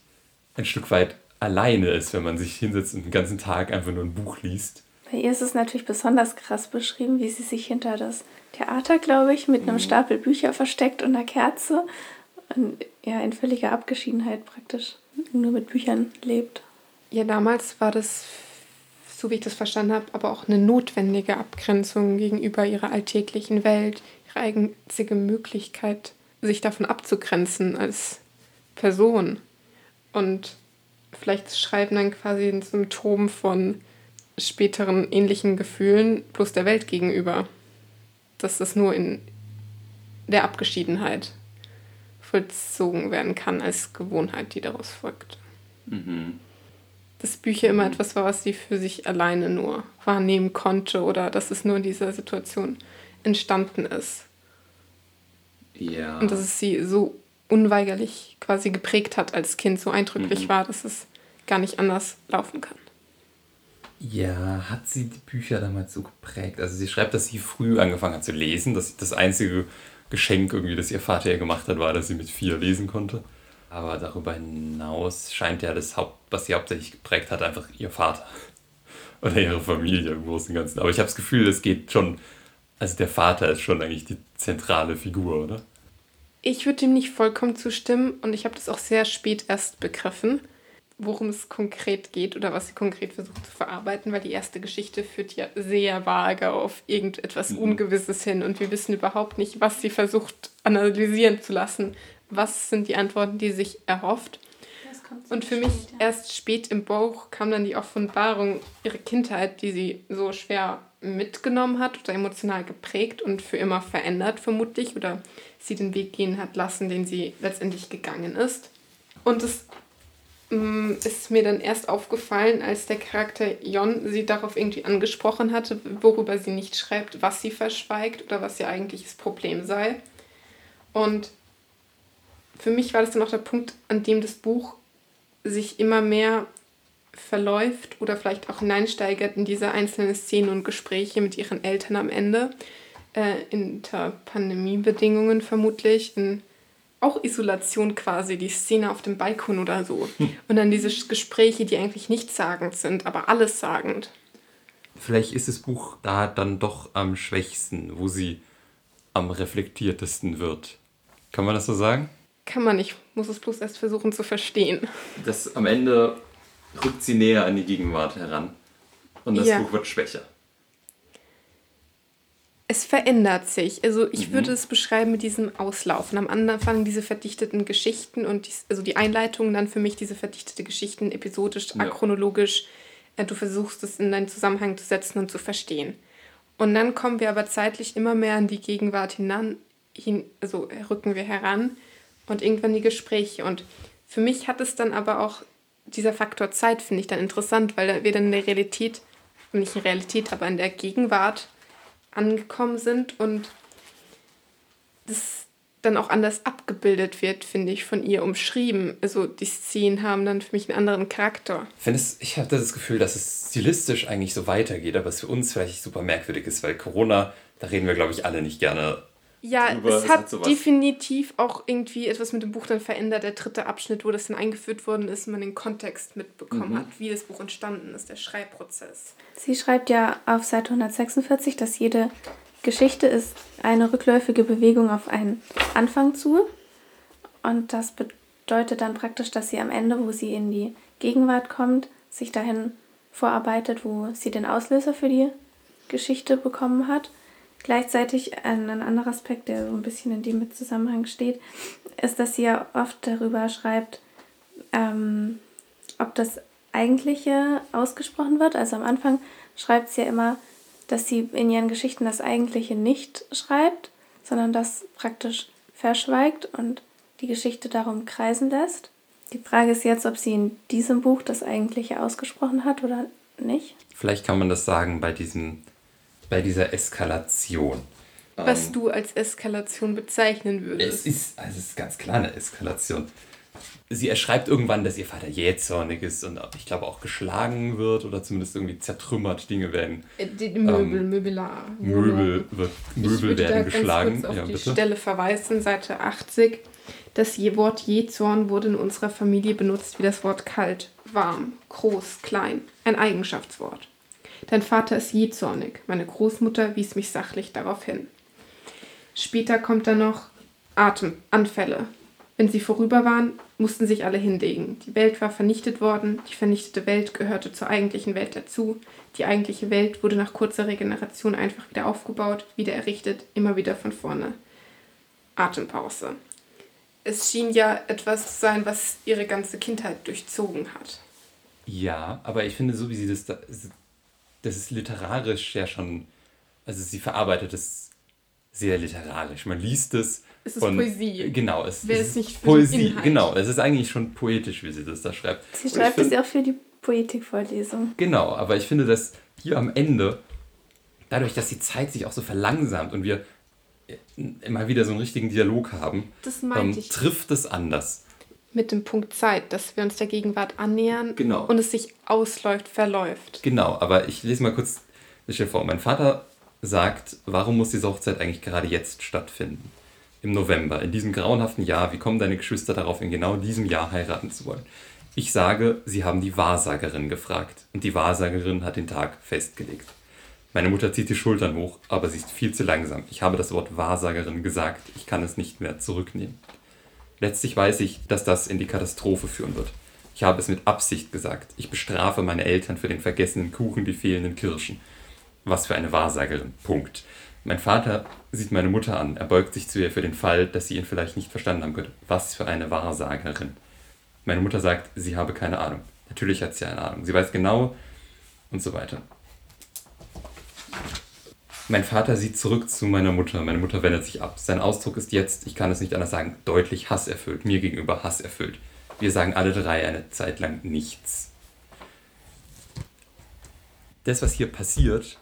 ein Stück weit alleine ist, wenn man sich hinsetzt und den ganzen Tag einfach nur ein Buch liest bei ihr ist es natürlich besonders krass beschrieben, wie sie sich hinter das Theater, glaube ich, mit einem mhm. Stapel Bücher versteckt und einer Kerze und ja, in völliger Abgeschiedenheit praktisch nur mit Büchern lebt. Ja, damals war das, so wie ich das verstanden habe, aber auch eine notwendige Abgrenzung gegenüber ihrer alltäglichen Welt, ihre einzige Möglichkeit, sich davon abzugrenzen als Person. Und vielleicht Schreiben dann quasi ein Symptom von späteren ähnlichen Gefühlen plus der Welt gegenüber. Dass das nur in der Abgeschiedenheit vollzogen werden kann als Gewohnheit, die daraus folgt. Mhm. Dass Bücher immer mhm. etwas war, was sie für sich alleine nur wahrnehmen konnte oder dass es nur in dieser Situation entstanden ist. Ja. Und dass es sie so unweigerlich quasi geprägt hat als Kind, so eindrücklich mhm. war, dass es gar nicht anders laufen kann. Ja, hat sie die Bücher damals so geprägt? Also sie schreibt, dass sie früh angefangen hat zu lesen, dass das einzige Geschenk irgendwie, das ihr Vater ihr gemacht hat, war, dass sie mit vier lesen konnte. Aber darüber hinaus scheint ja das Haupt, was sie hauptsächlich geprägt hat, einfach ihr Vater. Oder ihre Familie im Großen und Ganzen. Aber ich habe das Gefühl, es geht schon, also der Vater ist schon eigentlich die zentrale Figur, oder? Ich würde dem nicht vollkommen zustimmen und ich habe das auch sehr spät erst begriffen worum es konkret geht oder was sie konkret versucht zu verarbeiten, weil die erste Geschichte führt ja sehr vage auf irgendetwas mhm. Ungewisses hin und wir wissen überhaupt nicht, was sie versucht analysieren zu lassen. Was sind die Antworten, die sie sich erhofft? Und für mich erst spät im Buch kam dann die Offenbarung ihrer Kindheit, die sie so schwer mitgenommen hat oder emotional geprägt und für immer verändert vermutlich oder sie den Weg gehen hat lassen, den sie letztendlich gegangen ist. Und es Mm, ist mir dann erst aufgefallen, als der Charakter Jon sie darauf irgendwie angesprochen hatte, worüber sie nicht schreibt, was sie verschweigt oder was ihr eigentliches Problem sei. Und für mich war das dann auch der Punkt, an dem das Buch sich immer mehr verläuft oder vielleicht auch hineinsteigert in diese einzelnen Szenen und Gespräche mit ihren Eltern am Ende, äh, unter Pandemiebedingungen vermutlich, in auch Isolation quasi, die Szene auf dem Balkon oder so. Hm. Und dann diese Gespräche, die eigentlich nichtssagend sind, aber alles sagend. Vielleicht ist das Buch da dann doch am schwächsten, wo sie am reflektiertesten wird. Kann man das so sagen? Kann man nicht, muss es bloß erst versuchen zu verstehen. Das am Ende rückt sie näher an die Gegenwart heran und das ja. Buch wird schwächer es verändert sich. Also ich mhm. würde es beschreiben mit diesem Auslaufen. Am Anfang diese verdichteten Geschichten und die, also die Einleitung dann für mich diese verdichtete Geschichten episodisch, ja. achronologisch. Äh, du versuchst es in deinen Zusammenhang zu setzen und zu verstehen. Und dann kommen wir aber zeitlich immer mehr an die Gegenwart hinan, hin, also rücken wir heran und irgendwann die Gespräche. Und für mich hat es dann aber auch dieser Faktor Zeit, finde ich dann interessant, weil wir dann in der Realität, nicht in Realität, aber in der Gegenwart angekommen sind und das dann auch anders abgebildet wird, finde ich, von ihr umschrieben. Also die Szenen haben dann für mich einen anderen Charakter. Es, ich hatte das Gefühl, dass es stilistisch eigentlich so weitergeht, aber es für uns vielleicht super merkwürdig ist, weil Corona, da reden wir, glaube ich, alle nicht gerne ja, drüber. es, es hat, hat definitiv auch irgendwie etwas mit dem Buch dann verändert. Der dritte Abschnitt, wo das dann eingeführt worden ist, man den Kontext mitbekommen mhm. hat, wie das Buch entstanden ist, der Schreibprozess. Sie schreibt ja auf Seite 146, dass jede Geschichte ist eine rückläufige Bewegung auf einen Anfang zu. Und das bedeutet dann praktisch, dass sie am Ende, wo sie in die Gegenwart kommt, sich dahin vorarbeitet, wo sie den Auslöser für die Geschichte bekommen hat. Gleichzeitig ein, ein anderer Aspekt, der so ein bisschen in dem Zusammenhang steht, ist, dass sie ja oft darüber schreibt, ähm, ob das Eigentliche ausgesprochen wird. Also am Anfang schreibt sie ja immer, dass sie in ihren Geschichten das Eigentliche nicht schreibt, sondern das praktisch verschweigt und die Geschichte darum kreisen lässt. Die Frage ist jetzt, ob sie in diesem Buch das Eigentliche ausgesprochen hat oder nicht. Vielleicht kann man das sagen bei, diesem, bei dieser Eskalation. Was ähm, du als Eskalation bezeichnen würdest. Es ist, also es ist ganz klar eine Eskalation sie erschreibt irgendwann, dass ihr Vater jähzornig ist und ich glaube auch geschlagen wird oder zumindest irgendwie zertrümmert. Dinge werden. Äh, die Möbel, ähm, Möbelar. Möbel, wird, Möbel werden geschlagen. Kurz auf ja, die bitte. Stelle verweisen, Seite 80. Das Wort Jezorn wurde in unserer Familie benutzt wie das Wort kalt, warm, groß, klein. Ein Eigenschaftswort. Dein Vater ist jezornig. Meine Großmutter wies mich sachlich darauf hin. Später kommt dann noch Atemanfälle. Wenn sie vorüber waren, mussten sich alle hinlegen. Die Welt war vernichtet worden, die vernichtete Welt gehörte zur eigentlichen Welt dazu. Die eigentliche Welt wurde nach kurzer Regeneration einfach wieder aufgebaut, wieder errichtet, immer wieder von vorne. Atempause. Es schien ja etwas zu sein, was ihre ganze Kindheit durchzogen hat. Ja, aber ich finde, so wie sie das da, das ist literarisch ja schon, also sie verarbeitet es sehr literarisch. Man liest es es ist und, Poesie. Genau, es, Wer ist nicht Poesie. Genau, es ist eigentlich schon poetisch, wie sie das da schreibt. Sie schreibt es ja auch für die Poetikvorlesung. Genau, aber ich finde, dass hier am Ende, dadurch, dass die Zeit sich auch so verlangsamt und wir immer wieder so einen richtigen Dialog haben, ähm, trifft es anders. Mit dem Punkt Zeit, dass wir uns der Gegenwart annähern genau. und es sich ausläuft, verläuft. Genau, aber ich lese mal kurz das vor. Mein Vater sagt, warum muss diese Hochzeit eigentlich gerade jetzt stattfinden? im November, in diesem grauenhaften Jahr, wie kommen deine Geschwister darauf, in genau diesem Jahr heiraten zu wollen? Ich sage, sie haben die Wahrsagerin gefragt und die Wahrsagerin hat den Tag festgelegt. Meine Mutter zieht die Schultern hoch, aber sie ist viel zu langsam. Ich habe das Wort Wahrsagerin gesagt, ich kann es nicht mehr zurücknehmen. Letztlich weiß ich, dass das in die Katastrophe führen wird. Ich habe es mit Absicht gesagt. Ich bestrafe meine Eltern für den vergessenen Kuchen, die fehlenden Kirschen. Was für eine Wahrsagerin. Punkt. Mein Vater sieht meine Mutter an. Er beugt sich zu ihr für den Fall, dass sie ihn vielleicht nicht verstanden haben könnte. Was für eine Wahrsagerin. Meine Mutter sagt, sie habe keine Ahnung. Natürlich hat sie eine Ahnung. Sie weiß genau und so weiter. Mein Vater sieht zurück zu meiner Mutter. Meine Mutter wendet sich ab. Sein Ausdruck ist jetzt, ich kann es nicht anders sagen, deutlich hasserfüllt. Mir gegenüber hasserfüllt. Wir sagen alle drei eine Zeit lang nichts. Das, was hier passiert,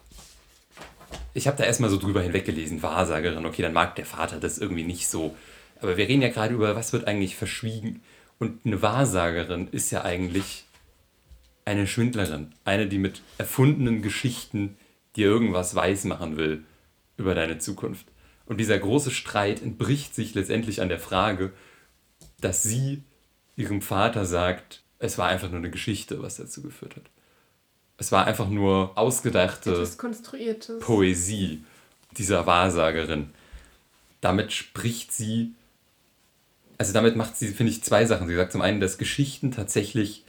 ich habe da erstmal so drüber hinweggelesen, Wahrsagerin, okay, dann mag der Vater das irgendwie nicht so. Aber wir reden ja gerade über, was wird eigentlich verschwiegen. Und eine Wahrsagerin ist ja eigentlich eine Schwindlerin, eine, die mit erfundenen Geschichten dir irgendwas weismachen will über deine Zukunft. Und dieser große Streit entbricht sich letztendlich an der Frage, dass sie ihrem Vater sagt, es war einfach nur eine Geschichte, was dazu geführt hat. Es war einfach nur ausgedachte Poesie dieser Wahrsagerin. Damit spricht sie, also damit macht sie, finde ich, zwei Sachen. Sie sagt zum einen, dass Geschichten tatsächlich,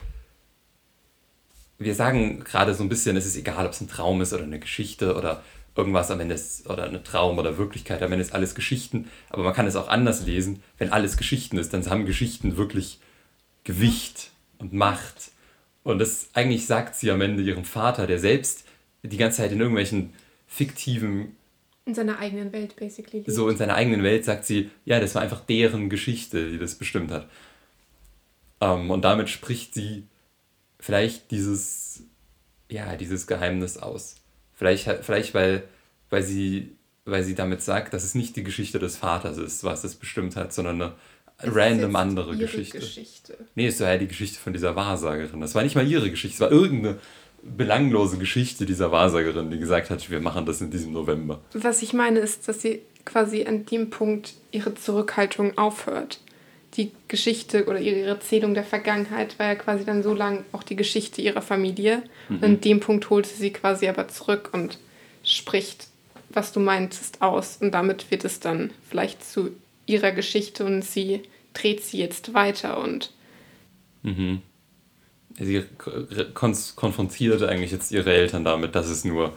wir sagen gerade so ein bisschen, es ist egal, ob es ein Traum ist oder eine Geschichte oder irgendwas am Ende ist, oder eine Traum oder Wirklichkeit, am Ende ist alles Geschichten, aber man kann es auch anders lesen. Wenn alles Geschichten ist, dann haben Geschichten wirklich Gewicht und Macht und das eigentlich sagt sie am Ende ihrem Vater, der selbst die ganze Zeit in irgendwelchen fiktiven. In seiner eigenen Welt, basically. Lebt. So in seiner eigenen Welt sagt sie, ja, das war einfach deren Geschichte, die das bestimmt hat. Ähm, und damit spricht sie vielleicht dieses, ja, dieses Geheimnis aus. Vielleicht, vielleicht weil, weil, sie, weil sie damit sagt, dass es nicht die Geschichte des Vaters ist, was es bestimmt hat, sondern eine es random andere Geschichte. Geschichte. Nee, es war ja die Geschichte von dieser Wahrsagerin. Das war nicht mal ihre Geschichte, es war irgendeine belanglose Geschichte dieser Wahrsagerin, die gesagt hat, wir machen das in diesem November. Was ich meine, ist, dass sie quasi an dem Punkt ihre Zurückhaltung aufhört. Die Geschichte oder ihre Erzählung der Vergangenheit war ja quasi dann so lang auch die Geschichte ihrer Familie. Mhm. Und an dem Punkt holt sie sie quasi aber zurück und spricht, was du meintest, aus. Und damit wird es dann vielleicht zu ihrer Geschichte und sie dreht sie jetzt weiter und. Mhm. Sie konfrontiert eigentlich jetzt ihre Eltern damit, dass es nur,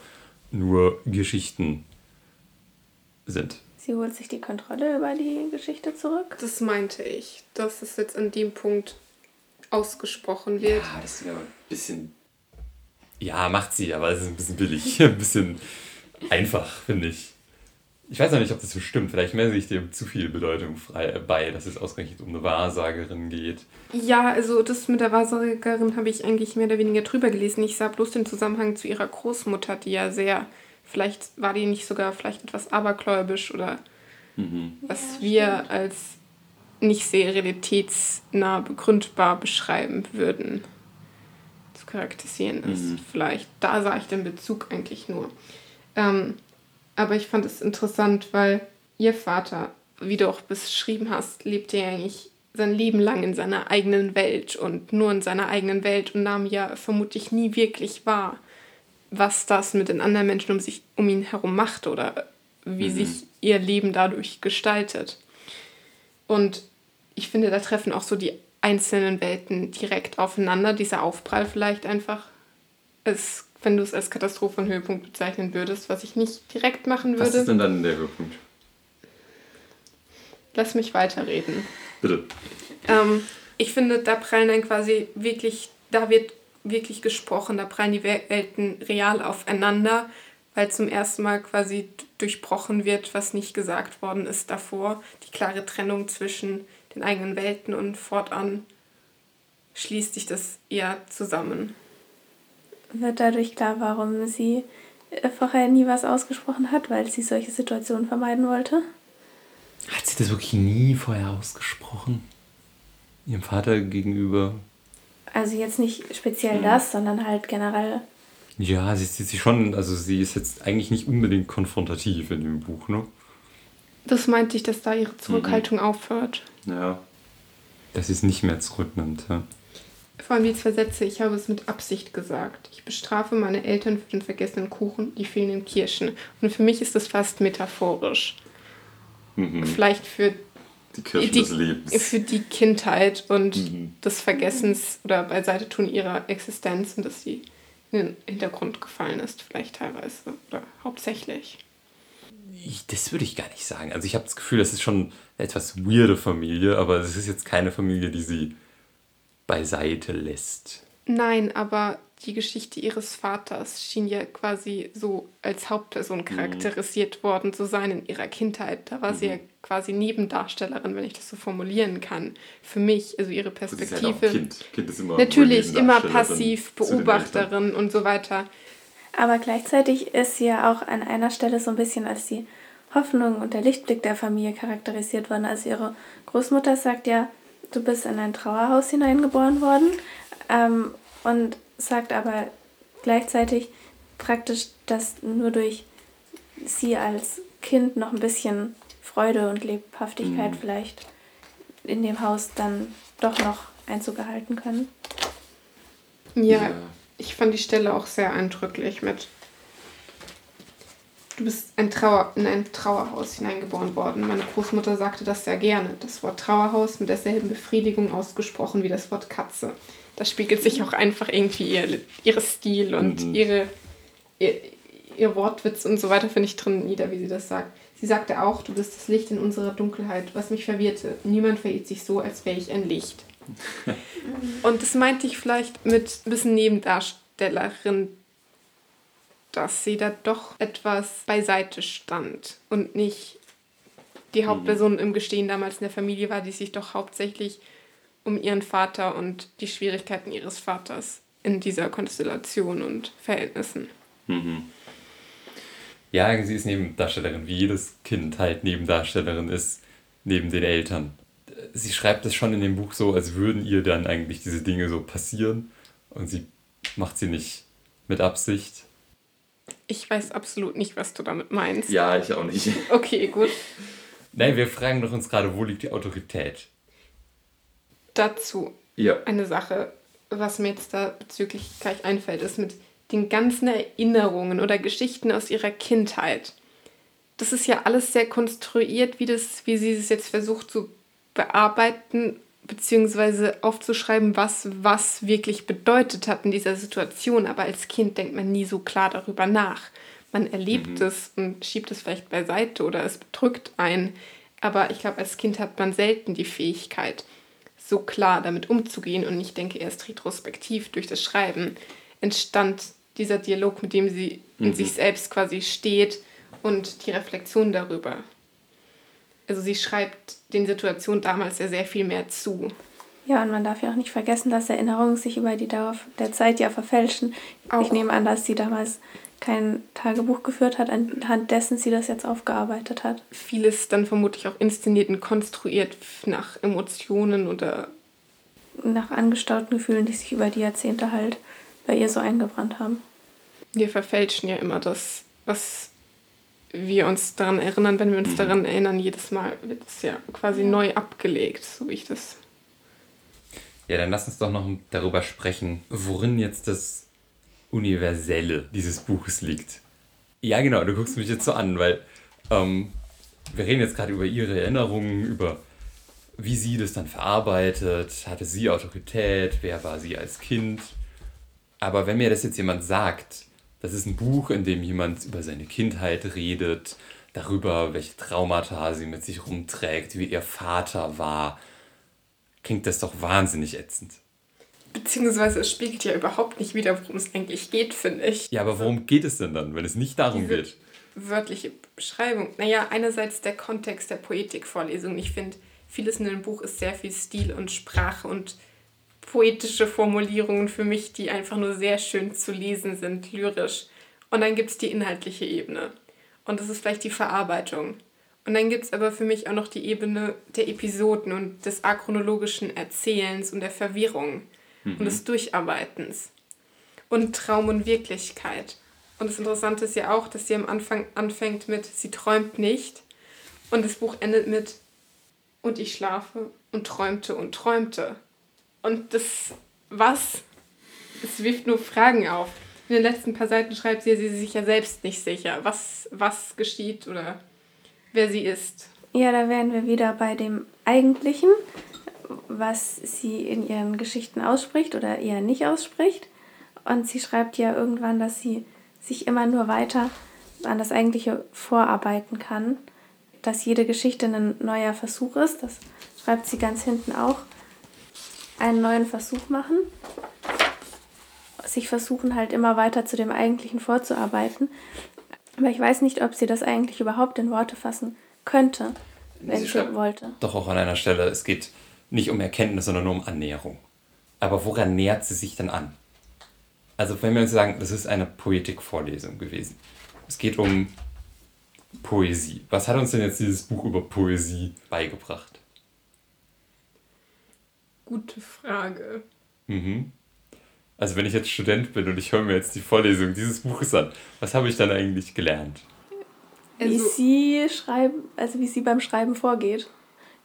nur Geschichten sind. Sie holt sich die Kontrolle über die Geschichte zurück. Das meinte ich, dass es jetzt an dem Punkt ausgesprochen wird. Ja, das ist ja ein bisschen. Ja, macht sie, aber es ist ein bisschen billig. ein bisschen einfach, finde ich. Ich weiß noch nicht, ob das so stimmt. Vielleicht messe ich dem zu viel Bedeutung frei, äh, bei, dass es ausgerechnet um eine Wahrsagerin geht. Ja, also das mit der Wahrsagerin habe ich eigentlich mehr oder weniger drüber gelesen. Ich sah bloß den Zusammenhang zu ihrer Großmutter, die ja sehr, vielleicht war die nicht sogar vielleicht etwas abergläubisch oder Mhm. was Ja, wir stimmt. als nicht sehr realitätsnah begründbar beschreiben würden, zu charakterisieren ist. Mhm. Vielleicht, da sah ich den Bezug eigentlich nur. Ähm, aber ich fand es interessant, weil ihr Vater, wie du auch beschrieben hast, lebte ja eigentlich sein Leben lang in seiner eigenen Welt und nur in seiner eigenen Welt und nahm ja vermutlich nie wirklich wahr, was das mit den anderen Menschen um sich um ihn herum macht oder wie Mhm. sich ihr Leben dadurch gestaltet. Und ich finde, da treffen auch so die einzelnen Welten direkt aufeinander. Dieser Aufprall vielleicht einfach, ist, wenn du es als Katastrophe und Höhepunkt bezeichnen würdest, was ich nicht direkt machen Was ist würde. denn dann der Höhepunkt? Lass mich weiterreden. Bitte. Ähm, ich finde, da prallen dann quasi wirklich, da wird wirklich gesprochen, da prallen die Welten real aufeinander, weil zum ersten Mal quasi durchbrochen wird, was nicht gesagt worden ist davor. Die klare Trennung zwischen den eigenen Welten und fortan schließt sich das eher zusammen. Wird dadurch klar, warum sie äh, vorher nie was ausgesprochen hat, weil sie solche Situationen vermeiden wollte. Hat sie das wirklich nie vorher ausgesprochen? Ihrem Vater gegenüber? Also jetzt nicht speziell das, sondern halt generell. Ja, sie ist sie schon, also sie ist jetzt eigentlich nicht unbedingt konfrontativ in dem Buch, ne? Das meinte ich, dass da ihre Zurückhaltung aufhört. Ja. Dass sie es nicht mehr zurücknimmt, ja. Vor allem die zwei Sätze, ich habe es mit Absicht gesagt. Ich bestrafe meine Eltern für den vergessenen Kuchen, die fehlenden Kirschen. Und für mich ist das fast metaphorisch. Vielleicht für Die Kirche die, des Lebens. für die Kindheit und Mhm. des Vergessens oder beiseite tun ihrer Existenz und dass sie in den Hintergrund gefallen ist, vielleicht teilweise oder hauptsächlich. Ich, das würde ich gar nicht sagen. Also ich habe das Gefühl, das ist schon eine etwas weirde Familie, aber es ist jetzt keine Familie, die sie beiseite lässt. Nein, aber die Geschichte ihres Vaters schien ja quasi so als Hauptperson charakterisiert worden zu sein in ihrer Kindheit. Da war sie ja quasi Nebendarstellerin, wenn ich das so formulieren kann. Für mich, also ihre Perspektive. Kind. Kind ist immer Natürlich, immer passiv. Beobachterin und so weiter. Aber gleichzeitig ist sie ja auch an einer Stelle so ein bisschen als die Hoffnung und der Lichtblick der Familie charakterisiert worden. Also ihre Großmutter sagt ja, du bist in ein Trauerhaus hineingeboren worden ähm, und sagt aber gleichzeitig praktisch, dass nur durch sie als Kind noch ein bisschen Freude und Lebhaftigkeit Mhm. vielleicht in dem Haus dann doch noch Einzug erhalten können. Ja, ich fand die Stelle auch sehr eindrücklich mit. Du bist ein Trauer, in ein Trauerhaus hineingeboren worden. Meine Großmutter sagte das sehr gerne. Das Wort Trauerhaus mit derselben Befriedigung ausgesprochen wie das Wort Katze. Da spiegelt sich auch einfach irgendwie ihr, ihr Stil und Mhm. ihre, ihr, ihr Wortwitz und so weiter, finde ich drin nieder, wie sie das sagt. Sie sagte auch, du bist das Licht in unserer Dunkelheit, was mich verwirrte. Niemand verirrt sich so, als wäre ich ein Licht. Und das meinte ich vielleicht mit ein bisschen Nebendarstellerin, dass sie da doch etwas beiseite stand und nicht die Hauptperson im Gestehen damals in der Familie war, die sich doch hauptsächlich um ihren Vater und die Schwierigkeiten ihres Vaters in dieser Konstellation und Verhältnissen. Ja, sie ist Nebendarstellerin, wie jedes Kind halt Nebendarstellerin ist, neben den Eltern. Sie schreibt es schon in dem Buch so, als würden ihr dann eigentlich diese Dinge so passieren und sie macht sie nicht mit Absicht. Ich weiß absolut nicht, was du damit meinst. Ja, ich auch nicht. Okay, gut. Nein, wir fragen doch uns gerade, wo liegt die Autorität? Dazu Ja. eine Sache, was mir jetzt da bezüglich gleich einfällt, ist mit den ganzen Erinnerungen oder Geschichten aus ihrer Kindheit. Das ist ja alles sehr konstruiert, wie, das, wie sie es jetzt versucht zu bearbeiten, beziehungsweise aufzuschreiben, was was wirklich bedeutet hat in dieser Situation. Aber als Kind denkt man nie so klar darüber nach. Man erlebt mhm. es und schiebt es vielleicht beiseite oder es bedrückt einen. Aber ich glaube, als Kind hat man selten die Fähigkeit, so klar damit umzugehen. Und ich denke, erst retrospektiv durch das Schreiben entstand dieser Dialog, mit dem sie mhm. in sich selbst quasi steht und die Reflexion darüber. Also sie schreibt den Situationen damals ja sehr viel mehr zu. Ja, und man darf ja auch nicht vergessen, dass Erinnerungen sich über die Dauer der Zeit ja verfälschen. Auch. Ich nehme an, dass sie damals kein Tagebuch geführt hat, anhand dessen sie das jetzt aufgearbeitet hat. Vieles dann vermutlich auch inszeniert und konstruiert nach Emotionen oder nach angestauten Gefühlen, die sich über die Jahrzehnte halt bei ihr so eingebrannt haben. Wir verfälschen ja immer das, was wir uns daran erinnern, wenn wir uns daran erinnern, jedes Mal wird es ja quasi neu abgelegt, so wie ich das ja, dann lass uns doch noch darüber sprechen, worin jetzt das Universelle dieses Buches liegt. Ja, genau, du guckst mich jetzt so an, weil ähm, wir reden jetzt gerade über ihre Erinnerungen, über wie sie das dann verarbeitet, hatte sie Autorität, wer war sie als Kind. Aber wenn mir das jetzt jemand sagt, das ist ein Buch, in dem jemand über seine Kindheit redet, darüber, welche Traumata sie mit sich rumträgt, wie ihr Vater war, klingt das doch wahnsinnig ätzend. Beziehungsweise es spiegelt ja überhaupt nicht wieder, worum es eigentlich geht, finde ich. Ja, aber worum geht es denn dann, wenn es nicht darum Diese geht? Wörtliche Beschreibung. Naja, einerseits der Kontext der Poetikvorlesung. Ich finde, vieles in dem Buch ist sehr viel Stil und Sprache und poetische Formulierungen für mich, die einfach nur sehr schön zu lesen sind, lyrisch. Und dann gibt es die inhaltliche Ebene. Und das ist vielleicht die Verarbeitung. Und dann gibt es aber für mich auch noch die Ebene der Episoden und des achronologischen Erzählens und der Verwirrung mhm. und des Durcharbeitens. Und Traum und Wirklichkeit. Und das Interessante ist ja auch, dass sie am Anfang anfängt mit, sie träumt nicht. Und das Buch endet mit, und ich schlafe und träumte und träumte. Und das, was? Es wirft nur Fragen auf. In den letzten paar Seiten schreibt sie, sie ist sich ja selbst nicht sicher, was, was geschieht oder wer sie ist. Ja, da wären wir wieder bei dem Eigentlichen, was sie in ihren Geschichten ausspricht oder eher nicht ausspricht. Und sie schreibt ja irgendwann, dass sie sich immer nur weiter an das Eigentliche vorarbeiten kann, dass jede Geschichte ein neuer Versuch ist. Das schreibt sie ganz hinten auch. Einen neuen Versuch machen. Sich versuchen halt immer weiter zu dem Eigentlichen vorzuarbeiten. Aber ich weiß nicht, ob sie das eigentlich überhaupt in Worte fassen könnte, wenn sie, sie wollte. Doch auch an einer Stelle, es geht nicht um Erkenntnis, sondern nur um Annäherung. Aber woran nähert sie sich denn an? Also wenn wir uns sagen, das ist eine Poetikvorlesung gewesen. Es geht um Poesie. Was hat uns denn jetzt dieses Buch über Poesie beigebracht? Gute Frage. Mhm. Also wenn ich jetzt Student bin und ich höre mir jetzt die Vorlesung dieses Buches an, was habe ich dann eigentlich gelernt? Wie also, sie schreiben, also wie sie beim Schreiben vorgeht.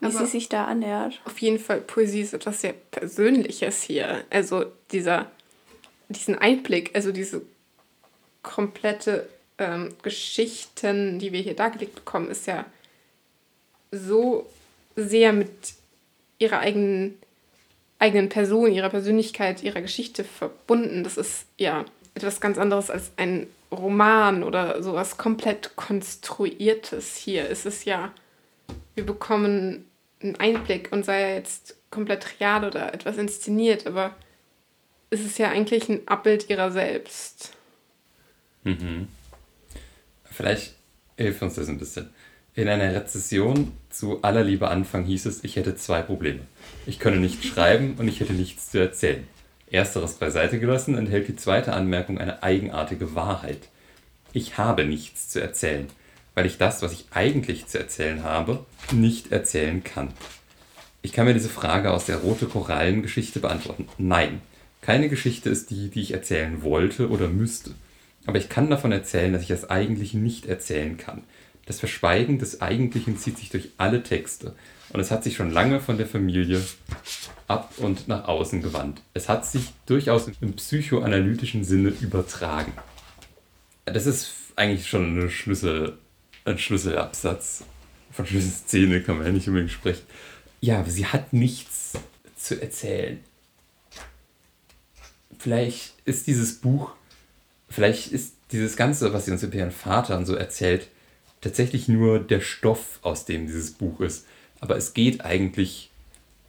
Wie sie sich da annähert. Auf jeden Fall, Poesie ist etwas sehr Persönliches hier. Also dieser, diesen Einblick, also diese komplette ähm, Geschichten, die wir hier dargelegt bekommen, ist ja so sehr mit ihrer eigenen eigenen Person, ihrer Persönlichkeit, ihrer Geschichte verbunden. Das ist ja etwas ganz anderes als ein Roman oder sowas komplett konstruiertes. Hier ist es ja, wir bekommen einen Einblick und sei er jetzt komplett real oder etwas inszeniert, aber es ist ja eigentlich ein Abbild ihrer selbst. Mhm. Vielleicht hilft uns das ein bisschen. In einer Rezession zu aller Liebe Anfang hieß es, ich hätte zwei Probleme. Ich könne nicht schreiben und ich hätte nichts zu erzählen. Ersteres beiseite gelassen enthält die zweite Anmerkung eine eigenartige Wahrheit. Ich habe nichts zu erzählen, weil ich das, was ich eigentlich zu erzählen habe, nicht erzählen kann. Ich kann mir diese Frage aus der rote Korallengeschichte beantworten. Nein, keine Geschichte ist die, die ich erzählen wollte oder müsste. Aber ich kann davon erzählen, dass ich das eigentlich nicht erzählen kann. Das Verschweigen des Eigentlichen zieht sich durch alle Texte und es hat sich schon lange von der Familie ab und nach außen gewandt. Es hat sich durchaus im psychoanalytischen Sinne übertragen. Das ist eigentlich schon eine Schlüssel, ein Schlüsselabsatz. Von Schlüsselszene kann man ja nicht unbedingt sprechen. Ja, sie hat nichts zu erzählen. Vielleicht ist dieses Buch, vielleicht ist dieses Ganze, was sie uns über ihren Vater und so erzählt, tatsächlich nur der Stoff, aus dem dieses Buch ist. Aber es geht eigentlich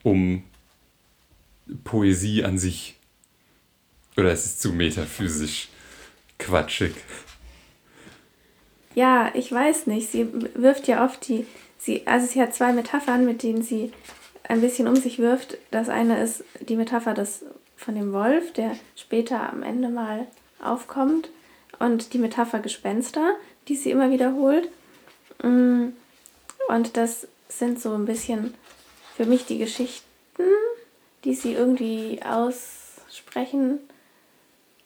um Poesie an sich. Oder es ist zu metaphysisch quatschig. Ja, ich weiß nicht. Sie wirft ja oft die. Sie, also sie hat zwei Metaphern, mit denen sie ein bisschen um sich wirft. Das eine ist die Metapher des, von dem Wolf, der später am Ende mal aufkommt. Und die Metapher Gespenster, die sie immer wiederholt. Mm, und das sind so ein bisschen für mich die Geschichten, die sie irgendwie aussprechen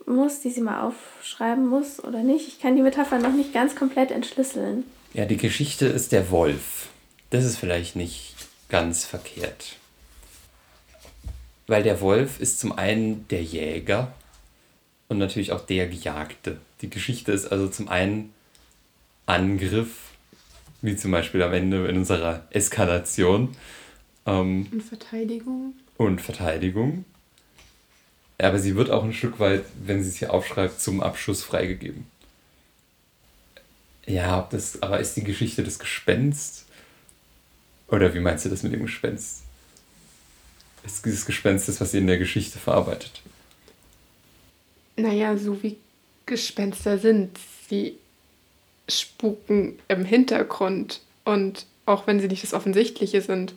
muss, die sie mal aufschreiben muss oder nicht. Ich kann die Metapher noch nicht ganz komplett entschlüsseln. Ja, die Geschichte ist der Wolf. Das ist vielleicht nicht ganz verkehrt. Weil der Wolf ist zum einen der Jäger und natürlich auch der Gejagte. Die Geschichte ist also zum einen Angriff, wie zum Beispiel am Ende in unserer Eskalation. Ähm, und Verteidigung. Und Verteidigung. Aber sie wird auch ein Stück weit, wenn sie es hier aufschreibt, zum Abschuss freigegeben. Ja, das, aber ist die Geschichte des Gespenst? Oder wie meinst du das mit dem Gespenst? Ist dieses Gespenst das, was sie in der Geschichte verarbeitet? Naja, so wie Gespenster sind. Sie spuken im Hintergrund und auch wenn sie nicht das Offensichtliche sind,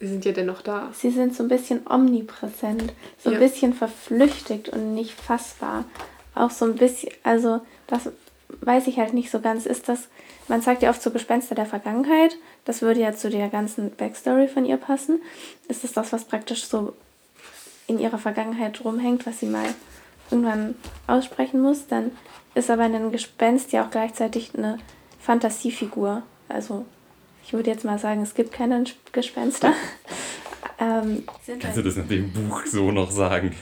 sie sind ja dennoch da. Sie sind so ein bisschen omnipräsent, so ein bisschen verflüchtigt und nicht fassbar. Auch so ein bisschen, also das weiß ich halt nicht so ganz. Ist das, man sagt ja oft so Gespenster der Vergangenheit, das würde ja zu der ganzen Backstory von ihr passen. Ist es das, was praktisch so in ihrer Vergangenheit rumhängt, was sie mal irgendwann aussprechen muss? Dann ist aber ein Gespenst ja auch gleichzeitig eine Fantasiefigur. Also ich würde jetzt mal sagen, es gibt keine Gespenster. ähm, Kannst du das in dem Buch so noch sagen?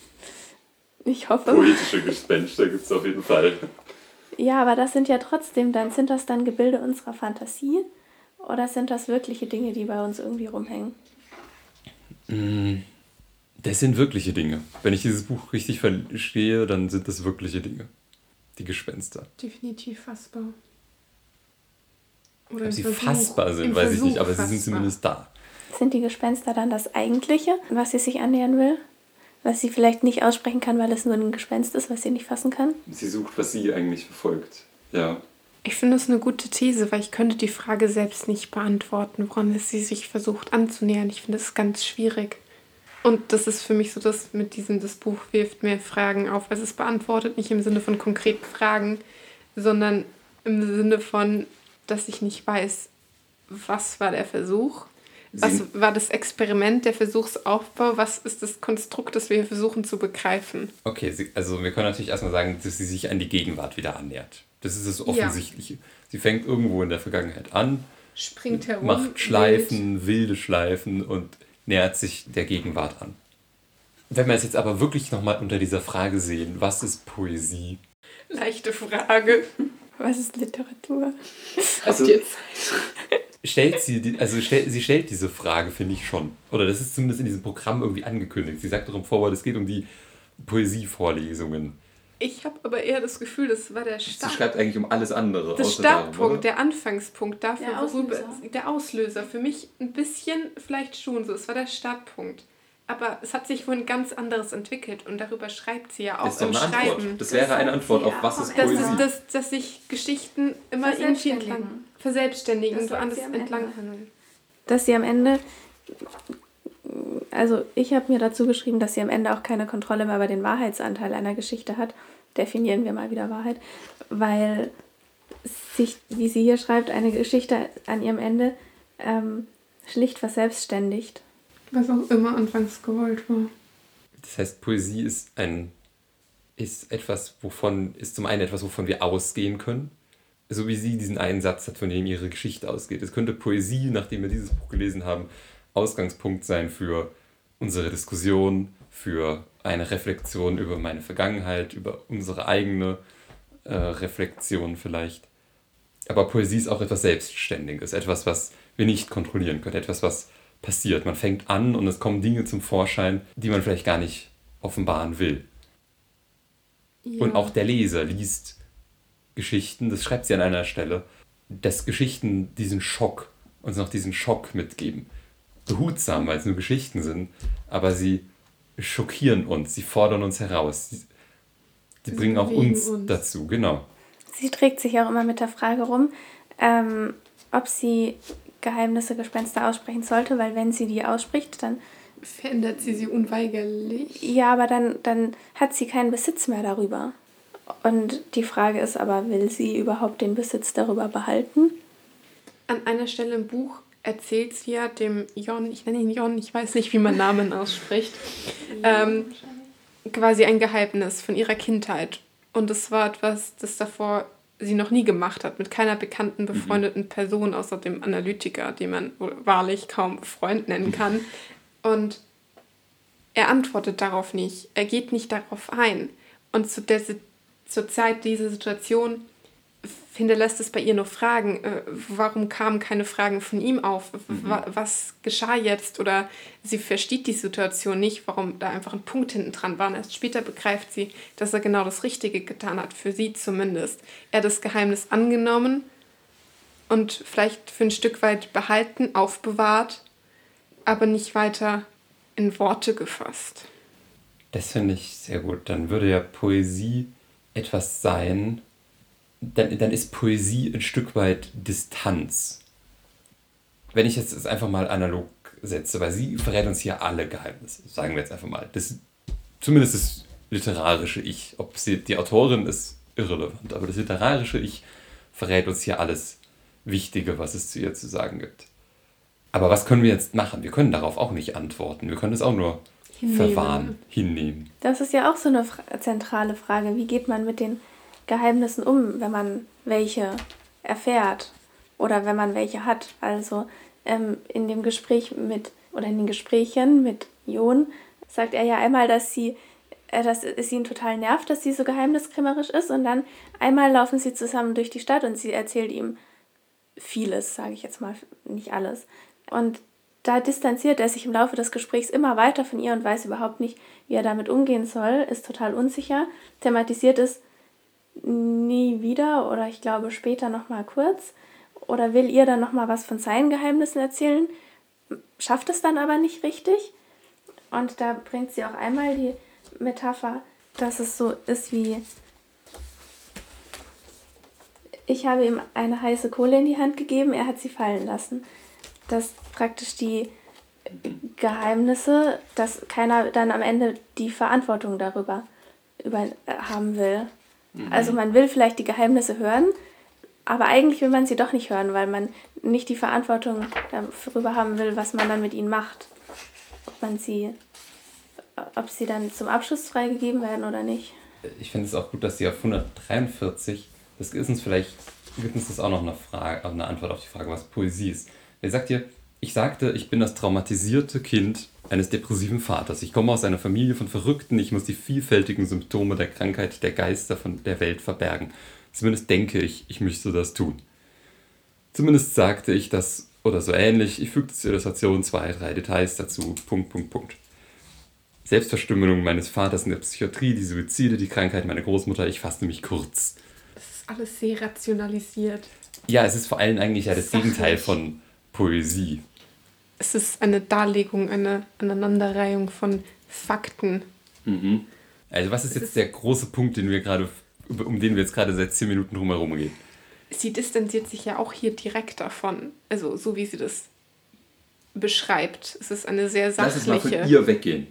ich hoffe. Politische Gespenster gibt es auf jeden Fall. Ja, aber das sind ja trotzdem, dann sind das dann Gebilde unserer Fantasie oder sind das wirkliche Dinge, die bei uns irgendwie rumhängen? Mm, das sind wirkliche Dinge. Wenn ich dieses Buch richtig verstehe, dann sind das wirkliche Dinge. Die Gespenster. Definitiv fassbar. Oder Ob sie Versuch, fassbar sind, weiß ich nicht, aber fassbar. sie sind zumindest da. Sind die Gespenster dann das Eigentliche, was sie sich annähern will? Was sie vielleicht nicht aussprechen kann, weil es nur ein Gespenst ist, was sie nicht fassen kann? Sie sucht, was sie eigentlich verfolgt. Ja. Ich finde das eine gute These, weil ich könnte die Frage selbst nicht beantworten, woran es sie sich versucht anzunähern. Ich finde es ganz schwierig. Und das ist für mich so, dass mit diesem, das Buch wirft mehr Fragen auf, als es beantwortet. Nicht im Sinne von konkreten Fragen, sondern im Sinne von, dass ich nicht weiß, was war der Versuch, was war das Experiment, der Versuchsaufbau, was ist das Konstrukt, das wir versuchen zu begreifen. Okay, also wir können natürlich erstmal sagen, dass sie sich an die Gegenwart wieder annähert. Das ist das Offensichtliche. Ja. Sie fängt irgendwo in der Vergangenheit an, springt herum, macht Schleifen, wild. wilde Schleifen und nähert sich der Gegenwart an. Wenn wir es jetzt aber wirklich nochmal unter dieser Frage sehen, was ist Poesie? Leichte Frage. Was ist Literatur? Also, stellt sie, also stell, sie stellt diese Frage, finde ich schon. Oder das ist zumindest in diesem Programm irgendwie angekündigt. Sie sagt doch im Vorwort, es geht um die Poesievorlesungen. Ich habe aber eher das Gefühl, das war der Start. Sie schreibt eigentlich um alles andere. Der Startpunkt, darum, der Anfangspunkt dafür, der worüber der Auslöser. Für mich ein bisschen vielleicht schon so. Es war der Startpunkt. Aber es hat sich vorhin ganz anderes entwickelt und darüber schreibt sie ja auch ist im eine Schreiben. Antwort. Das, wäre eine Antwort auf was ist Poesie. Dass, dass, dass sich Geschichten immer irgendwie entlang verselbstständigen und woanders entlang handeln. Dass sie am Ende also ich habe mir dazu geschrieben, dass sie am Ende auch keine Kontrolle mehr über den Wahrheitsanteil einer Geschichte hat. Definieren wir mal wieder Wahrheit, weil sich, wie sie hier schreibt, eine Geschichte an ihrem Ende ähm, schlicht verselbstständigt. Was auch immer anfangs gewollt war. Das heißt, Poesie ist ein ist etwas, wovon ist zum einen etwas, wovon wir ausgehen können. So wie sie diesen einen Satz hat, von dem ihre Geschichte ausgeht. Es könnte Poesie, nachdem wir dieses Buch gelesen haben, Ausgangspunkt sein für unsere Diskussion, für eine Reflexion über meine Vergangenheit, über unsere eigene äh, Reflexion vielleicht. Aber Poesie ist auch etwas Selbstständiges, etwas, was wir nicht kontrollieren können, etwas, was passiert. Man fängt an und es kommen Dinge zum Vorschein, die man vielleicht gar nicht offenbaren will. Ja. Und auch der Leser liest Geschichten, das schreibt sie an einer Stelle, dass Geschichten diesen Schock, uns noch diesen Schock mitgeben. Behutsam, weil es nur Geschichten sind, aber sie schockieren uns, sie fordern uns heraus. Die, die bringen auch uns, uns, dazu, genau. Sie trägt sich auch immer mit der Frage rum, ähm, ob sie Geheimnisse, Gespenster aussprechen sollte, weil wenn sie die ausspricht, dann verändert sie sie unweigerlich. Ja, aber dann, dann hat sie keinen Besitz mehr darüber. Und die Frage ist aber, will sie überhaupt den Besitz darüber behalten? An einer Stelle im Buch erzählt sie ja dem Jon, ich nenne ihn Jon, ich weiß nicht, wie man Namen ausspricht, ähm, quasi ein Geheimnis von ihrer Kindheit. Und es war etwas, das davor sie noch nie gemacht hat, mit keiner bekannten, mhm. befreundeten Person, außer dem Analytiker, den man wahrlich kaum Freund nennen kann. Und er antwortet darauf nicht, er geht nicht darauf ein. Und zu der, zur Zeit dieser Situation hinterlässt es bei ihr nur Fragen. Äh, warum kamen keine Fragen von ihm auf? Mhm. Was geschah jetzt? Oder sie versteht die Situation nicht, warum da einfach ein Punkt hinten dran war. Und erst später begreift sie, dass er genau das Richtige getan hat, für sie zumindest. Er hat das Geheimnis angenommen und vielleicht für ein Stück weit behalten, aufbewahrt, aber nicht weiter in Worte gefasst. Das finde ich sehr gut. Dann würde ja Poesie etwas sein, dann, dann ist Poesie ein Stück weit Distanz. Wenn ich jetzt einfach mal analog setze, weil sie verrät uns hier alle Geheimnisse, sagen wir jetzt einfach mal. Das, zumindest das literarische Ich. Ob sie die Autorin ist, irrelevant, aber das literarische Ich verrät uns hier alles Wichtige, was es zu ihr zu sagen gibt. Aber was können wir jetzt machen? Wir können darauf auch nicht antworten. Wir können es auch nur hinnehmen. verwahren, hinnehmen. Das ist ja auch so eine zentrale Frage. Wie geht man mit den Geheimnissen um, wenn man welche erfährt oder wenn man welche hat. Also ähm, in dem Gespräch mit oder in den Gesprächen mit Jon sagt er ja einmal, dass sie äh, dass es ihn total nervt, dass sie so geheimniskrämerisch ist und dann einmal laufen sie zusammen durch die Stadt und sie erzählt ihm vieles, sage ich jetzt mal, nicht alles. Und da distanziert er sich im Laufe des Gesprächs immer weiter von ihr und weiß überhaupt nicht, wie er damit umgehen soll, ist total unsicher, thematisiert es nie wieder oder ich glaube später noch mal kurz oder will ihr dann noch mal was von seinen Geheimnissen erzählen, schafft es dann aber nicht richtig. Und da bringt sie auch einmal die Metapher, dass es so ist wie ich habe ihm eine heiße Kohle in die Hand gegeben, er hat sie fallen lassen. Dass praktisch die Geheimnisse, dass keiner dann am Ende die Verantwortung darüber über haben will. Also man will vielleicht die Geheimnisse hören, aber eigentlich will man sie doch nicht hören, weil man nicht die Verantwortung darüber haben will, was man dann mit ihnen macht. Ob man sie, ob sie dann zum Abschluss freigegeben werden oder nicht. Ich finde es auch gut, dass sie auf 143, das ist uns vielleicht, gibt uns das auch noch eine Frage, eine Antwort auf die Frage, was Poesie ist. Er sagt hier, ich sagte, ich bin das traumatisierte Kind eines depressiven Vaters. Ich komme aus einer Familie von Verrückten. Ich muss die vielfältigen Symptome der Krankheit der Geister von der Welt verbergen. Zumindest denke ich, ich müsste das tun. Zumindest sagte ich das oder so ähnlich. Ich fügte zur Illustration zwei, drei Details dazu. Punkt, Punkt, Punkt. Selbstverstümmelung meines Vaters in der Psychiatrie, die Suizide, die Krankheit meiner Großmutter. Ich fasste mich kurz. Das ist alles sehr rationalisiert. Ja, es ist vor allem eigentlich ja das Sachlich. Gegenteil von Poesie es ist eine Darlegung, eine Aneinanderreihung von Fakten. Mhm. Also was ist es jetzt ist der große Punkt, den wir gerade, um den wir jetzt gerade seit zehn Minuten drumherum gehen? Sie distanziert sich ja auch hier direkt davon. Also so wie sie das beschreibt. Es ist eine sehr sachliche... Lass es mal von ihr weggehen.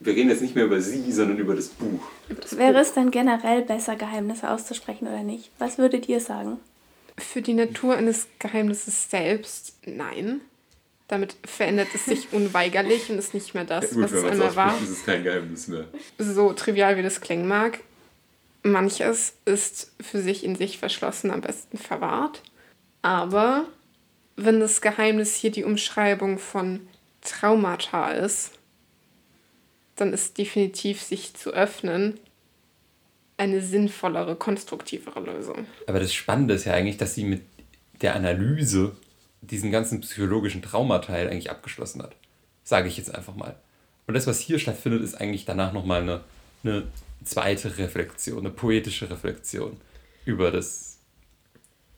Wir reden jetzt nicht mehr über sie, sondern über das Buch. Über das Wäre Buch. es dann generell besser, Geheimnisse auszusprechen oder nicht? Was würdet ihr sagen? Für die Natur eines Geheimnisses selbst, nein. Damit verändert es sich unweigerlich und ist nicht mehr das, ja, gut, was es einmal war. Ist kein Geheimnis mehr. So trivial wie das klingen mag. Manches ist für sich in sich verschlossen am besten verwahrt. Aber wenn das Geheimnis hier die Umschreibung von Traumata ist, dann ist definitiv sich zu öffnen eine sinnvollere, konstruktivere Lösung. Aber das Spannende ist ja eigentlich, dass sie mit der Analyse diesen ganzen psychologischen Traumateil eigentlich abgeschlossen hat. Sage ich jetzt einfach mal. Und das, was hier stattfindet, ist eigentlich danach nochmal eine, eine zweite Reflexion, eine poetische Reflexion über das.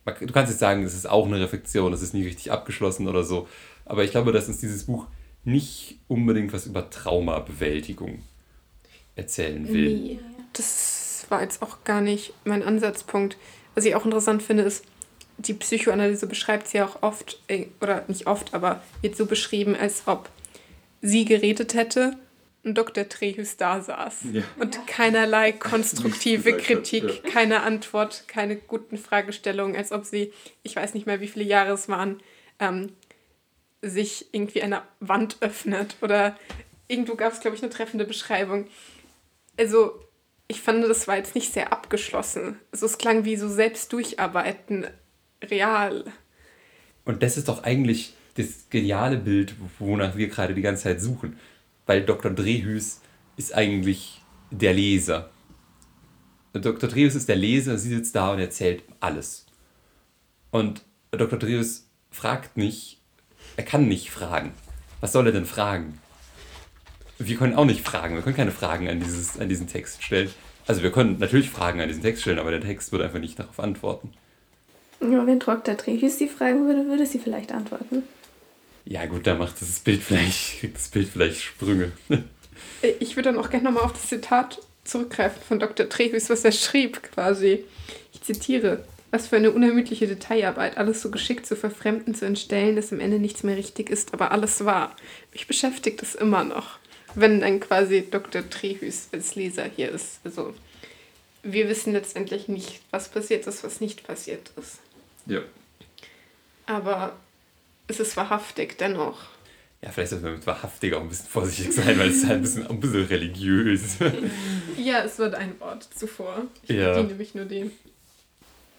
Du kannst jetzt sagen, es ist auch eine Reflexion, es ist nie richtig abgeschlossen oder so, aber ich glaube, dass uns dieses Buch nicht unbedingt was über Traumabewältigung erzählen will. Nee, das war jetzt auch gar nicht mein Ansatzpunkt. Was ich auch interessant finde, ist, die Psychoanalyse beschreibt sie auch oft, äh, oder nicht oft, aber wird so beschrieben, als ob sie geredet hätte und Dr. Trehus da saß. Ja. Und ja. keinerlei konstruktive Kritik, ja. keine Antwort, keine guten Fragestellungen, als ob sie, ich weiß nicht mehr, wie viele Jahre es waren, ähm, sich irgendwie eine Wand öffnet. Oder irgendwo gab es, glaube ich, eine treffende Beschreibung. Also, ich fand, das war jetzt nicht sehr abgeschlossen. Also, es klang wie so selbst durcharbeiten, real. Und das ist doch eigentlich das geniale Bild, wonach wir gerade die ganze Zeit suchen. Weil Dr. Drehüs ist eigentlich der Leser. Und Dr. Drehüs ist der Leser, sie sitzt da und erzählt alles. Und Dr. Drehüs fragt nicht, er kann nicht fragen. Was soll er denn fragen? Wir können auch nicht fragen, wir können keine Fragen an, dieses, an diesen Text stellen. Also wir können natürlich Fragen an diesen Text stellen, aber der Text wird einfach nicht darauf antworten. Ja, wenn Dr. Drehüs sie fragen würde, würde sie vielleicht antworten. Ja, gut, da macht das Bild vielleicht, kriegt das Bild vielleicht Sprünge. ich würde dann auch gerne nochmal auf das Zitat zurückgreifen von Dr. Trehus, was er schrieb quasi. Ich zitiere. Was für eine unermüdliche Detailarbeit, alles so geschickt zu verfremden, zu entstellen, dass am Ende nichts mehr richtig ist, aber alles wahr. Mich beschäftigt es immer noch, wenn dann quasi Dr. Trehus als Leser hier ist. Also wir wissen letztendlich nicht, was passiert ist, was nicht passiert ist. Ja. Aber es ist wahrhaftig dennoch. Ja, vielleicht sollte man mit wahrhaftig auch ein bisschen vorsichtig sein, weil es ist halt ein bisschen, ein bisschen religiös. ja, es wird ein Wort zuvor. Ich ja. bediene mich nur dem.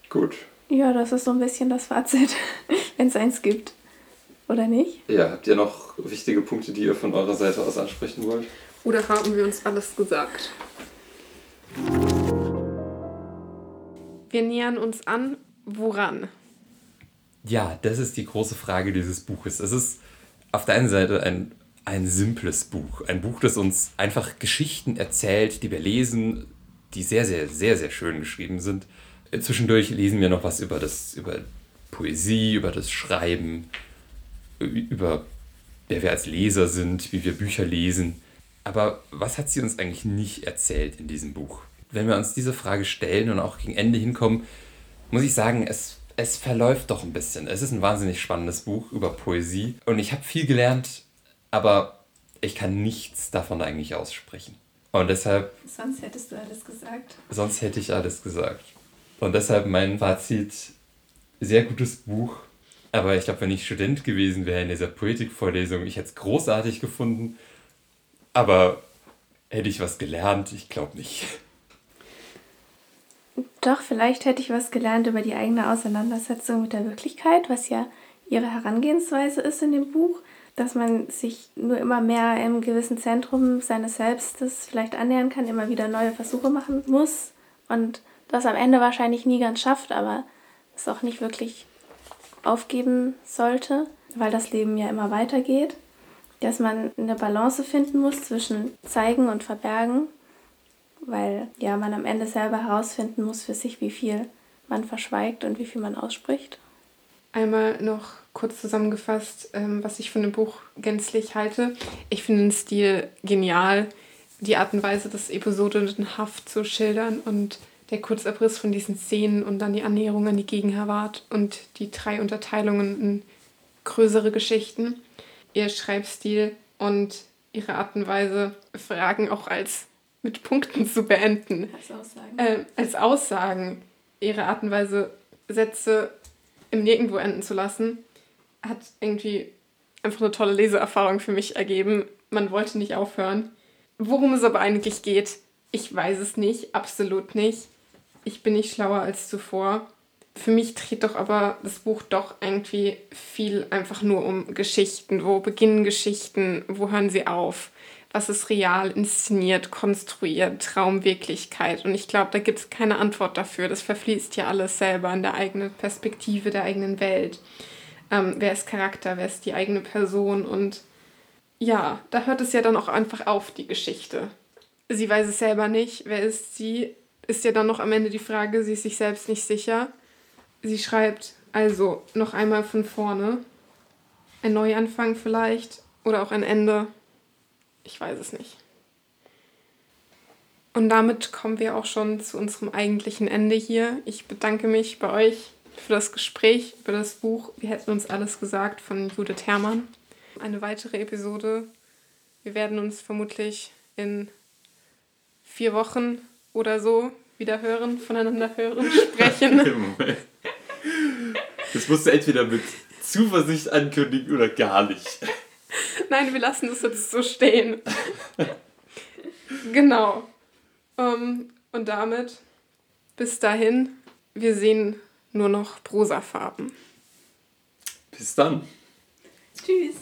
Gut. Ja, das ist so ein bisschen das Fazit, wenn es eins gibt. Oder nicht? Ja, habt ihr noch wichtige Punkte, die ihr von eurer Seite aus ansprechen wollt? Oder haben wir uns alles gesagt? Wir nähern uns an, woran? Ja, das ist die große Frage dieses Buches. Es ist auf der einen Seite ein, ein simples Buch. Ein Buch, das uns einfach Geschichten erzählt, die wir lesen, die sehr, sehr, sehr, sehr schön geschrieben sind. Zwischendurch lesen wir noch was über, das, über Poesie, über das Schreiben, über wer wir als Leser sind, wie wir Bücher lesen. Aber was hat sie uns eigentlich nicht erzählt in diesem Buch? Wenn wir uns diese Frage stellen und auch gegen Ende hinkommen, muss ich sagen, es es verläuft doch ein bisschen. Es ist ein wahnsinnig spannendes Buch über Poesie und ich habe viel gelernt, aber ich kann nichts davon eigentlich aussprechen. Und deshalb. Sonst hättest du alles gesagt. Sonst hätte ich alles gesagt. Und deshalb mein Fazit: sehr gutes Buch. Aber ich glaube, wenn ich Student gewesen wäre in dieser Poetikvorlesung, ich hätte es großartig gefunden. Aber hätte ich was gelernt? Ich glaube nicht. Doch, vielleicht hätte ich was gelernt über die eigene Auseinandersetzung mit der Wirklichkeit, was ja ihre Herangehensweise ist in dem Buch, dass man sich nur immer mehr im gewissen Zentrum seines Selbstes vielleicht annähern kann, immer wieder neue Versuche machen muss und das am Ende wahrscheinlich nie ganz schafft, aber es auch nicht wirklich aufgeben sollte, weil das Leben ja immer weitergeht, dass man eine Balance finden muss zwischen zeigen und verbergen weil ja man am Ende selber herausfinden muss für sich, wie viel man verschweigt und wie viel man ausspricht. Einmal noch kurz zusammengefasst, ähm, was ich von dem Buch gänzlich halte. Ich finde den Stil genial, die Art und Weise, das episodenhaft zu schildern und der Kurzabriss von diesen Szenen und dann die Annäherung an die Gegenwart und die drei Unterteilungen in größere Geschichten. Ihr Schreibstil und ihre Art und Weise, Fragen auch als mit Punkten zu beenden. Als Aussagen. Äh, als Aussagen. Ihre Art und Weise, Sätze im Nirgendwo enden zu lassen, hat irgendwie einfach eine tolle Leseerfahrung für mich ergeben. Man wollte nicht aufhören. Worum es aber eigentlich geht, ich weiß es nicht, absolut nicht. Ich bin nicht schlauer als zuvor. Für mich dreht doch aber das Buch doch irgendwie viel einfach nur um Geschichten. Wo beginnen Geschichten? Wo hören sie auf? was ist real, inszeniert, konstruiert, Traumwirklichkeit. Und ich glaube, da gibt es keine Antwort dafür. Das verfließt ja alles selber in der eigenen Perspektive, der eigenen Welt. Ähm, wer ist Charakter, wer ist die eigene Person und ja, da hört es ja dann auch einfach auf, die Geschichte. sie weiß es selber nicht. Wer ist sie? Ist ja dann noch am Ende die Frage, sie ist sich selbst nicht sicher. Sie schreibt also noch einmal von vorne. Ein Neuanfang vielleicht oder auch ein Ende. Ich weiß es nicht. Und damit kommen wir auch schon zu unserem eigentlichen Ende hier. Ich bedanke mich bei euch für das Gespräch über das Buch Wir hätten uns alles gesagt von Judith Herrmann. Eine weitere Episode. Wir werden uns vermutlich in vier Wochen oder so wieder hören, voneinander hören, sprechen. Das musst du entweder mit Zuversicht ankündigen oder gar nicht. Nein, wir lassen das jetzt so stehen. genau. Um, ähm, und damit bis dahin, wir sehen nur noch Prosafarben. Bis dann. Tschüss.